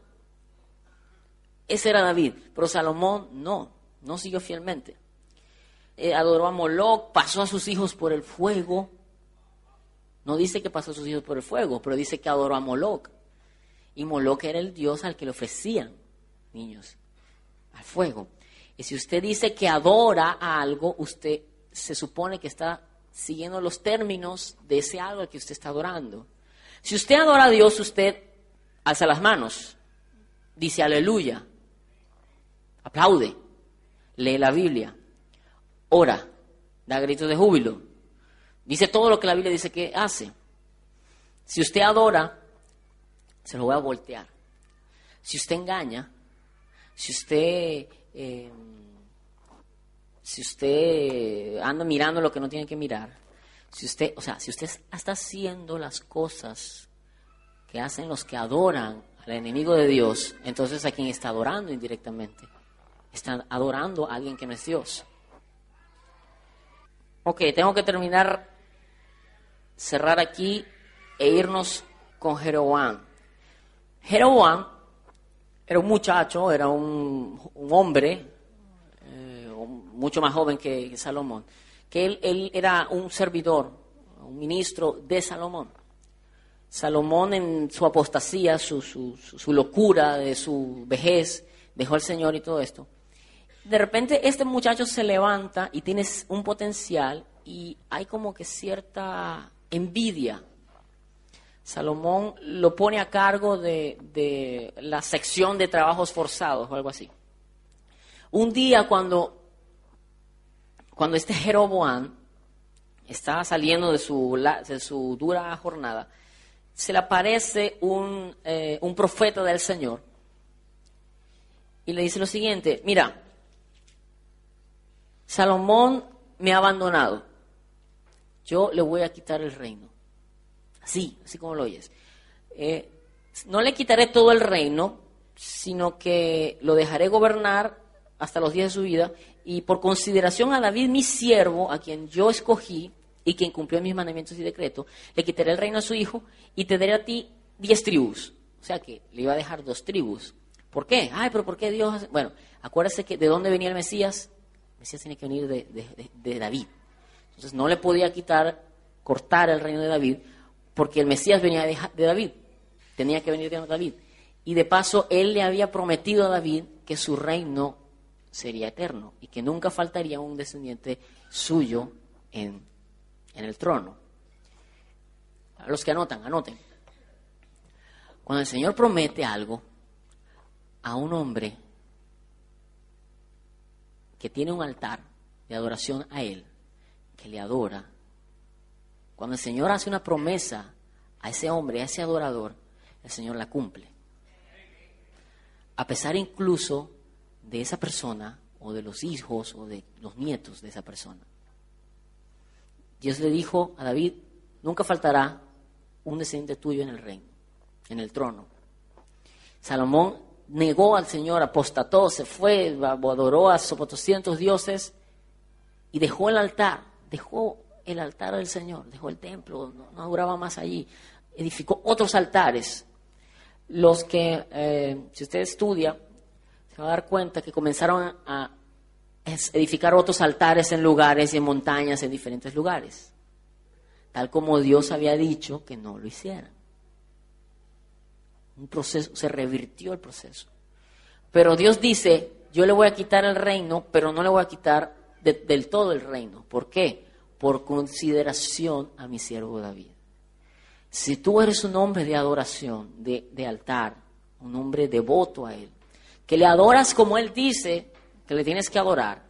Ese era David, pero Salomón no, no siguió fielmente. Eh, adoró a Moloch, pasó a sus hijos por el fuego. No dice que pasó a sus hijos por el fuego, pero dice que adoró a Moloch. Y Moloch era el dios al que le ofrecían niños al fuego. Y si usted dice que adora a algo, usted se supone que está siguiendo los términos de ese algo al que usted está adorando. Si usted adora a Dios, usted alza las manos, dice aleluya, aplaude, lee la Biblia, ora, da gritos de júbilo, dice todo lo que la Biblia dice que hace. Si usted adora, se lo voy a voltear. Si usted engaña, si usted, eh, si usted anda mirando lo que no tiene que mirar, si usted, o sea, si usted está haciendo las cosas que hacen los que adoran al enemigo de Dios, entonces a quien está adorando indirectamente, está adorando a alguien que no es Dios. Ok, tengo que terminar, cerrar aquí e irnos con Jeroboam. Jeroboam era un muchacho, era un, hombre, mucho más joven que, Salomón, que él, era un servidor, un ministro de Salomón. Salomón en su apostasía, su, su locura, de su vejez, dejó al Señor y todo esto de repente este muchacho se levanta y tienes un potencial y hay como que cierta envidia. Salomón lo pone a cargo de, la sección de trabajos forzados o algo así. Un día cuando, cuando este Jeroboam estaba saliendo de su, de su dura jornada, se le aparece un, eh, un profeta del Señor y le dice lo siguiente, mira, Salomón me ha abandonado, yo le voy a quitar el reino. Así, así como lo oyes. Eh, no le quitaré todo el reino, sino que lo dejaré gobernar hasta los días de su vida, y por consideración a David, mi siervo, a quien yo escogí y quien cumplió mis mandamientos y decretos, le quitaré el reino a su hijo y te daré a ti diez tribus. O sea que le iba a dejar dos tribus. ¿Por qué? Ay, pero ¿por qué Dios? Bueno, acuérdese que de dónde venía el Mesías. El Mesías tiene que venir de, David. Entonces no le podía quitar, cortar el reino de David, porque el Mesías venía de, de David. Tenía que venir de David. Y de paso, él le había prometido a David que su reino sería eterno y que nunca faltaría un descendiente suyo en, en el trono. A los que anotan, anoten. Cuando el Señor promete algo a un hombre que tiene un altar de adoración a Él, que le adora, cuando el Señor hace una promesa a ese hombre, a ese adorador, el Señor la cumple a pesar incluso de esa persona o de los hijos o de los nietos de esa persona. Dios le dijo a David, nunca faltará un descendiente tuyo en el reino, en el trono. Salomón negó al Señor, apostató, se fue, adoró a sus 200 dioses y dejó el altar, dejó el altar del Señor, dejó el templo, no, no duraba más allí, edificó otros altares los que, eh, si usted estudia, se va a dar cuenta que comenzaron a edificar otros altares en lugares y en montañas en diferentes lugares, tal como Dios había dicho que no lo hicieran. Un proceso, se revirtió el proceso. Pero Dios dice, yo le voy a quitar el reino, pero no le voy a quitar del todo el reino. ¿Por qué? Por consideración a mi siervo David. Si tú eres un hombre de adoración, de, altar, un hombre devoto a Él, que le adoras como Él dice que le tienes que adorar,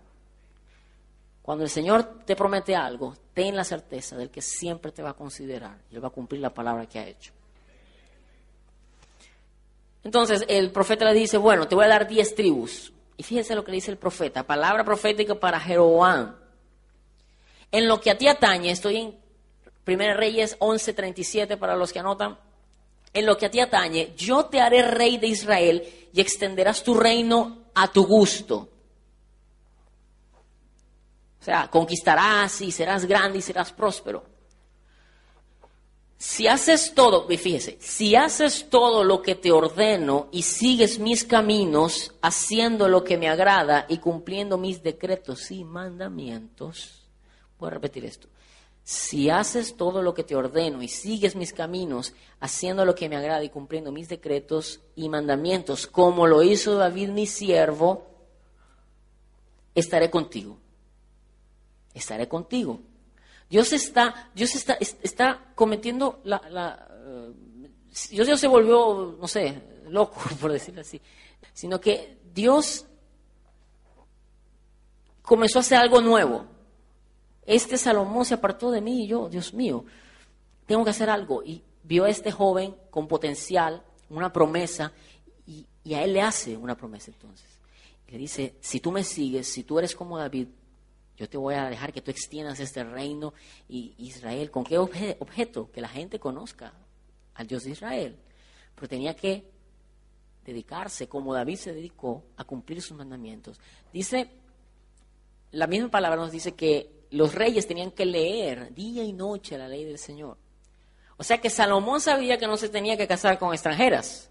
cuando el Señor te promete algo, ten la certeza de que siempre te va a considerar y Él va a cumplir la palabra que ha hecho. Entonces el profeta le dice, bueno, te voy a dar diez tribus. Y fíjense lo que dice el profeta, palabra profética para Jeroboam. En lo que a ti atañe, estoy en Primera Reyes 11:37 para los que anotan. En lo que a ti atañe, yo te haré rey de Israel y extenderás tu reino a tu gusto. O sea, conquistarás y serás grande y serás próspero. Si haces todo, fíjese, si haces todo lo que te ordeno y sigues mis caminos, haciendo lo que me agrada y cumpliendo mis decretos y mandamientos, voy a repetir esto si haces todo lo que te ordeno y sigues mis caminos, haciendo lo que me agrada y cumpliendo mis decretos y mandamientos, como lo hizo David mi siervo, estaré contigo. Estaré contigo. Dios está, Dios está, está cometiendo la, uh, Dios se volvió, no sé, loco, (laughs) por decirlo así, sino que Dios comenzó a hacer algo nuevo. Este Salomón se apartó de mí y yo, Dios mío, tengo que hacer algo. Y vio a este joven con potencial, una promesa, y, a él le hace una promesa entonces. le dice, si tú me sigues, si tú eres como David, yo te voy a dejar que tú extiendas este reino y Israel. ¿Con qué objeto? Que la gente conozca al Dios de Israel. Pero tenía que dedicarse, como David se dedicó, a cumplir sus mandamientos. Dice, la misma palabra nos dice que los reyes tenían que leer día y noche la ley del Señor. O sea que Salomón sabía que no se tenía que casar con extranjeras.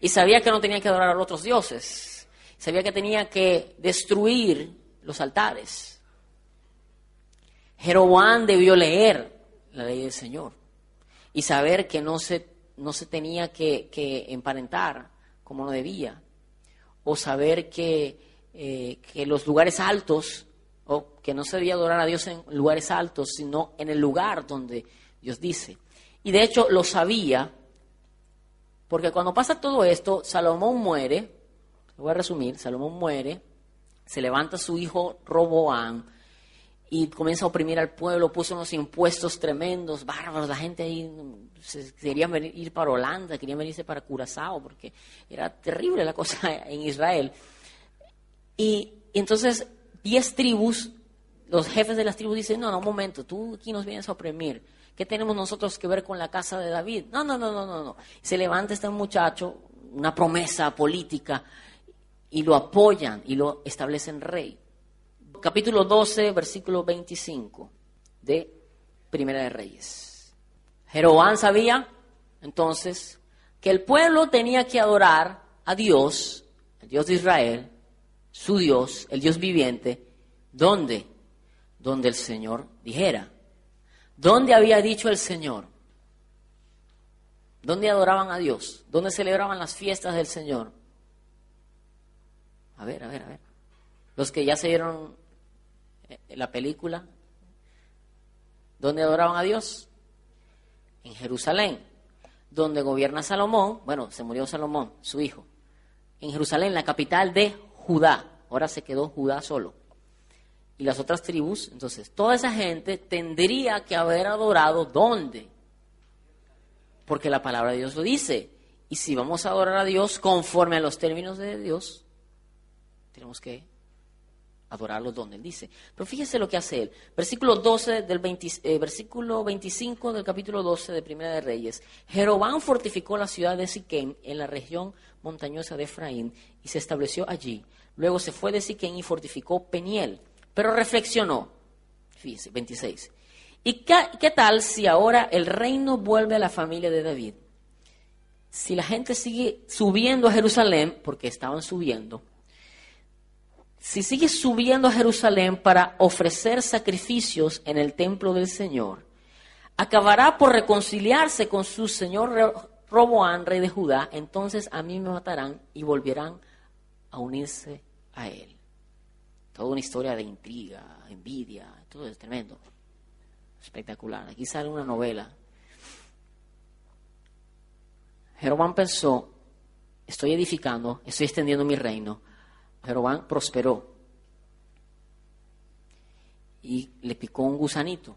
Y sabía que no tenía que adorar a otros dioses. Sabía que tenía que destruir los altares. Jeroboam debió leer la ley del Señor y saber que no se, no se tenía que, emparentar como no debía. O saber que, eh, que los lugares altos o que no se debía adorar a Dios en lugares altos, sino en el lugar donde Dios dice. Y de hecho lo sabía, porque cuando pasa todo esto, Salomón muere, voy a resumir, Salomón muere, se levanta su hijo Roboán y comienza a oprimir al pueblo, puso unos impuestos tremendos, bárbaros, la gente ahí se, querían venir, ir para Holanda, querían venirse para Curazao, porque era terrible la cosa (laughs) en Israel. Y, entonces diez tribus, los jefes de las tribus dicen, no, no, un momento, tú aquí nos vienes a oprimir, ¿qué tenemos nosotros que ver con la casa de David? No, no, no, no, no, no. Se levanta este muchacho, una promesa política, y lo apoyan y lo establecen rey. Capítulo 12, versículo 25 de Primera de Reyes. Jeroboam sabía entonces que el pueblo tenía que adorar a Dios, el Dios de Israel, su Dios, el Dios viviente, ¿dónde? Donde el Señor dijera. ¿Dónde había dicho el Señor? ¿Dónde adoraban a Dios? ¿Dónde celebraban las fiestas del Señor? A ver, a ver, a ver. Los que ya se vieron eh, la película, ¿dónde adoraban a Dios? En Jerusalén, donde gobierna Salomón, bueno, se murió Salomón, su hijo. En Jerusalén, la capital de Judá. Ahora se quedó Judá solo. Y las otras tribus, entonces, toda esa gente tendría que haber adorado ¿dónde? Porque la palabra de Dios lo dice. Y si vamos a adorar a Dios conforme a los términos de Dios, tenemos que adorarlo donde Él dice. Pero fíjese lo que hace Él. Versículo, 12 del eh, versículo 25 del capítulo 12 de Primera de Reyes. Jeroboam fortificó la ciudad de Siquem en la región montañosa de Efraín y se estableció allí. Luego se fue de Siquem y fortificó Peniel. Pero reflexionó. Fíjese, 26. ¿Y qué tal si ahora el reino vuelve a la familia de David? Si la gente sigue subiendo a Jerusalén, porque estaban subiendo, si sigue subiendo a Jerusalén para ofrecer sacrificios en el templo del Señor, acabará por reconciliarse con su señor Roboán, rey de Judá, entonces a mí me matarán y volverán a unirse a él. Toda una historia de intriga, envidia, todo es tremendo. Espectacular. Aquí sale una novela. Jeroboam pensó, estoy edificando, estoy extendiendo mi reino, Jeroboam prosperó y le picó un gusanito.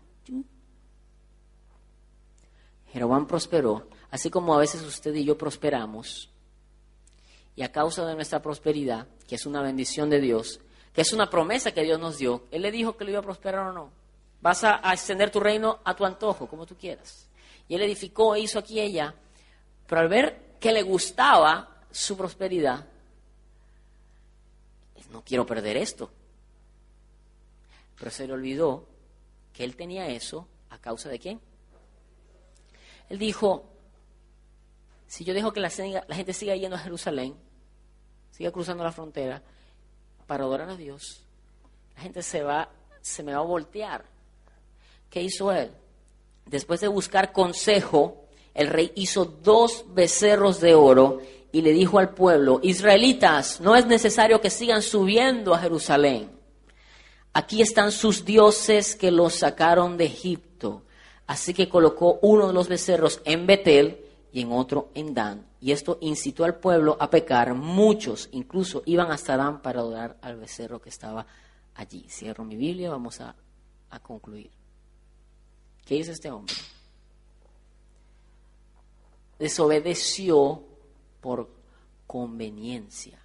Jeroboam prosperó, así como a veces usted y yo prosperamos. Y a causa de nuestra prosperidad, que es una bendición de Dios, que es una promesa que Dios nos dio, Él le dijo que lo iba a prosperar o no. Vas a, extender tu reino a tu antojo, como tú quieras. Y Él edificó, e hizo aquí allá, pero al ver que le gustaba su prosperidad, no quiero perder esto. Pero se le olvidó que él tenía eso a causa de quién. Él dijo, si yo dejo que la, gente siga yendo a Jerusalén, siga cruzando la frontera para adorar a Dios, la gente se va, se me va a voltear. ¿Qué hizo él? Después de buscar consejo, el rey hizo dos becerros de oro y le dijo al pueblo, Israelitas, no es necesario que sigan subiendo a Jerusalén. Aquí están sus dioses que los sacaron de Egipto. Así que colocó uno de los becerros en Betel y en otro en Dan. Y esto incitó al pueblo a pecar. Muchos incluso iban hasta Dan para adorar al becerro que estaba allí. Cierro mi Biblia, vamos a, a concluir. ¿Qué hizo este hombre? Desobedeció por conveniencia.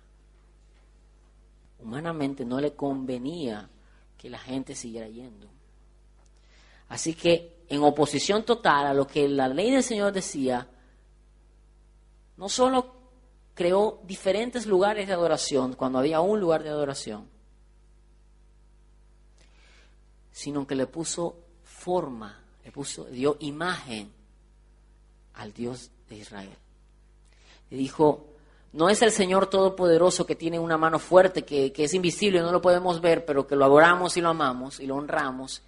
Humanamente no le convenía que la gente siguiera yendo. Así que en oposición total a lo que la ley del Señor decía, no solo creó diferentes lugares de adoración cuando había un lugar de adoración, sino que le puso forma, le puso, dio imagen al Dios de Israel. Y dijo, no es el Señor Todopoderoso que tiene una mano fuerte, que, es invisible, no lo podemos ver, pero que lo adoramos y lo amamos y lo honramos,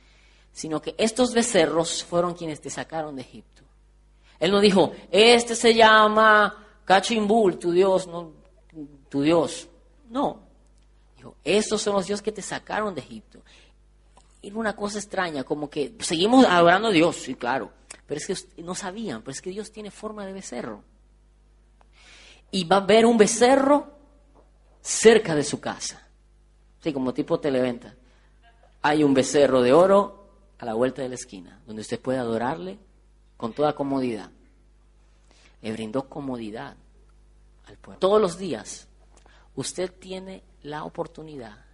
sino que estos becerros fueron quienes te sacaron de Egipto. Él no dijo, este se llama Cachimbul, tu Dios, no, tu Dios. No. Dijo, estos son los dioses que te sacaron de Egipto. Era una cosa extraña, como que seguimos adorando a Dios, sí, claro, pero es que no sabían, pero es que Dios tiene forma de becerro y va a ver un becerro cerca de su casa. Sí, como tipo televenta. Hay un becerro de oro a la vuelta de la esquina, donde usted puede adorarle con toda comodidad. Le brindó comodidad al pueblo. Todos los días usted tiene la oportunidad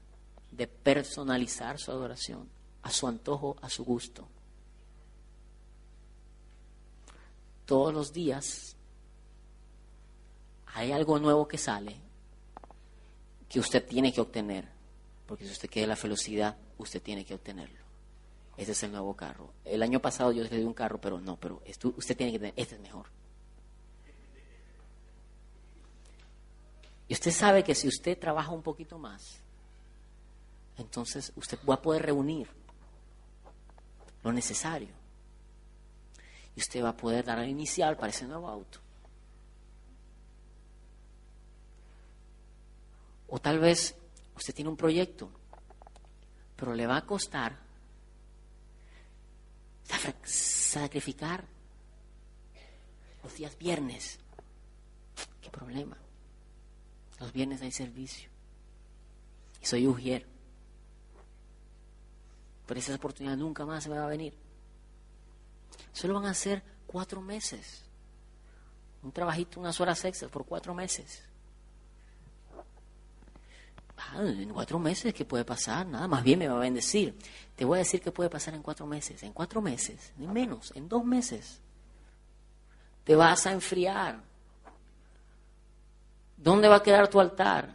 de personalizar su adoración a su antojo, a su gusto. Todos los días hay algo nuevo que sale que usted tiene que obtener, porque si usted quiere la felicidad, usted tiene que obtenerlo. Ese es el nuevo carro. El año pasado yo le di un carro, pero no, pero usted tiene que tener, este es mejor. Y usted sabe que si usted trabaja un poquito más, entonces usted va a poder reunir lo necesario. Y usted va a poder dar al inicial para ese nuevo auto. O tal vez usted tiene un proyecto, pero le va a costar sacrificar los días viernes. ¿Qué problema? Los viernes hay servicio. Y soy ujier. Pero esa oportunidad nunca más se me va a venir. Solo van a ser cuatro meses. Un trabajito, unas horas extras por cuatro meses. En cuatro meses, ¿qué puede pasar? Nada, más bien me va a bendecir. Te voy a decir qué puede pasar en cuatro meses. En cuatro meses, ni menos, en dos meses. Te vas a enfriar. ¿Dónde va a quedar tu altar?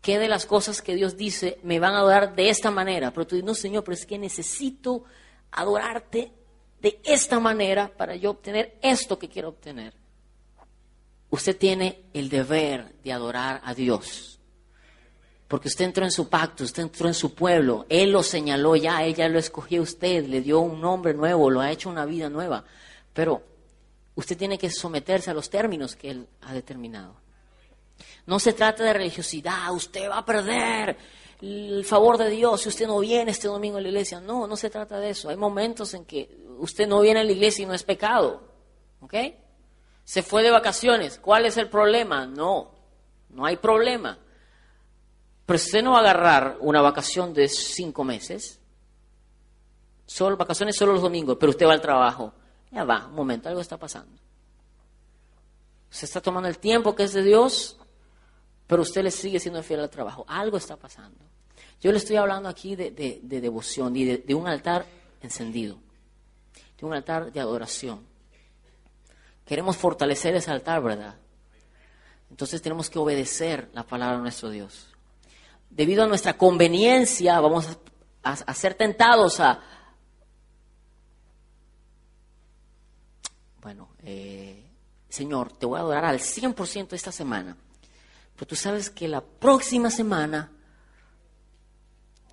¿Qué de las cosas que Dios dice me van a adorar de esta manera? Pero tú dices, no, Señor, pero es que necesito adorarte de esta manera para yo obtener esto que quiero obtener. Usted tiene el deber de adorar a Dios. Porque usted entró en su pacto, usted entró en su pueblo, Él lo señaló ya, ella lo escogió a usted, le dio un nombre nuevo, lo ha hecho una vida nueva. Pero usted tiene que someterse a los términos que Él ha determinado. No se trata de religiosidad, usted va a perder el favor de Dios si usted no viene este domingo a la iglesia. No, no se trata de eso. Hay momentos en que usted no viene a la iglesia y no es pecado. ¿Ok? Se fue de vacaciones. ¿Cuál es el problema? No, no hay problema. Pero usted no va a agarrar una vacación de cinco meses. Solo vacaciones solo los domingos, pero usted va al trabajo. Ya va, un momento, algo está pasando. Usted está tomando el tiempo que es de Dios, pero usted le sigue siendo fiel al trabajo. Algo está pasando. Yo le estoy hablando aquí de, devoción y de, un altar encendido, de un altar de adoración. Queremos fortalecer ese altar, ¿verdad? Entonces tenemos que obedecer la palabra de nuestro Dios. Debido a nuestra conveniencia, vamos a ser tentados a, bueno, eh, Señor, te voy a adorar al 100% esta semana, pero tú sabes que la próxima semana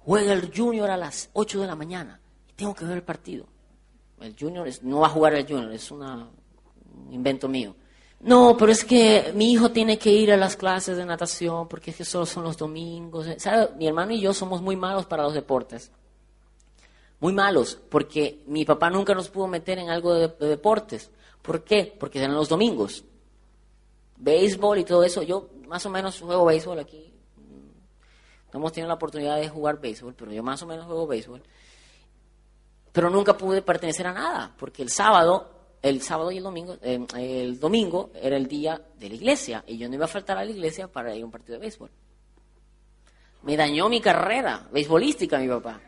juega el Junior a las 8 de la mañana y tengo que ver el partido. El Junior no va a jugar el Junior, es un invento mío. No, pero es que mi hijo tiene que ir a las clases de natación porque es que solo son los domingos. ¿Sabe? Mi hermano y yo somos muy malos para los deportes muy malos, porque mi papá nunca nos pudo meter en algo de, deportes. ¿Por qué? Porque eran los domingos. Béisbol y todo eso. Yo más o menos juego béisbol aquí. No hemos tenido la oportunidad de jugar béisbol, pero yo más o menos juego béisbol. Pero nunca pude pertenecer a nada, porque el sábado, el sábado y el domingo, eh, el domingo era el día de la iglesia y yo no iba a faltar a la iglesia para ir a un partido de béisbol. Me dañó mi carrera beisbolística mi papá.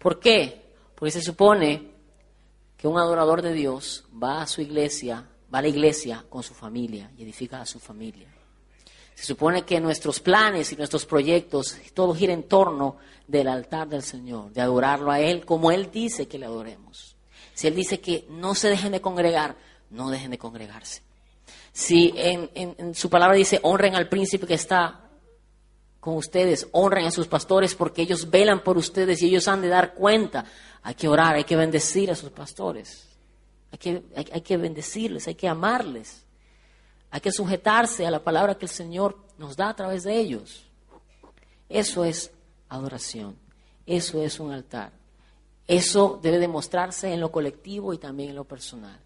¿Por qué? Porque se supone que un adorador de Dios va a su iglesia, va a la iglesia con su familia y edifica a su familia. Se supone que nuestros planes y nuestros proyectos, todo gira en torno del altar del Señor, de adorarlo a Él como Él dice que le adoremos. Si Él dice que no se dejen de congregar, no dejen de congregarse. Si en, en su palabra dice honren al príncipe que está con ustedes, honren a sus pastores porque ellos velan por ustedes y ellos han de dar cuenta. Hay que orar, hay que bendecir a sus pastores. Hay que, hay, que bendecirles, hay que amarles. Hay que sujetarse a la palabra que el Señor nos da a través de ellos. Eso es adoración. Eso es un altar. Eso debe demostrarse en lo colectivo y también en lo personal.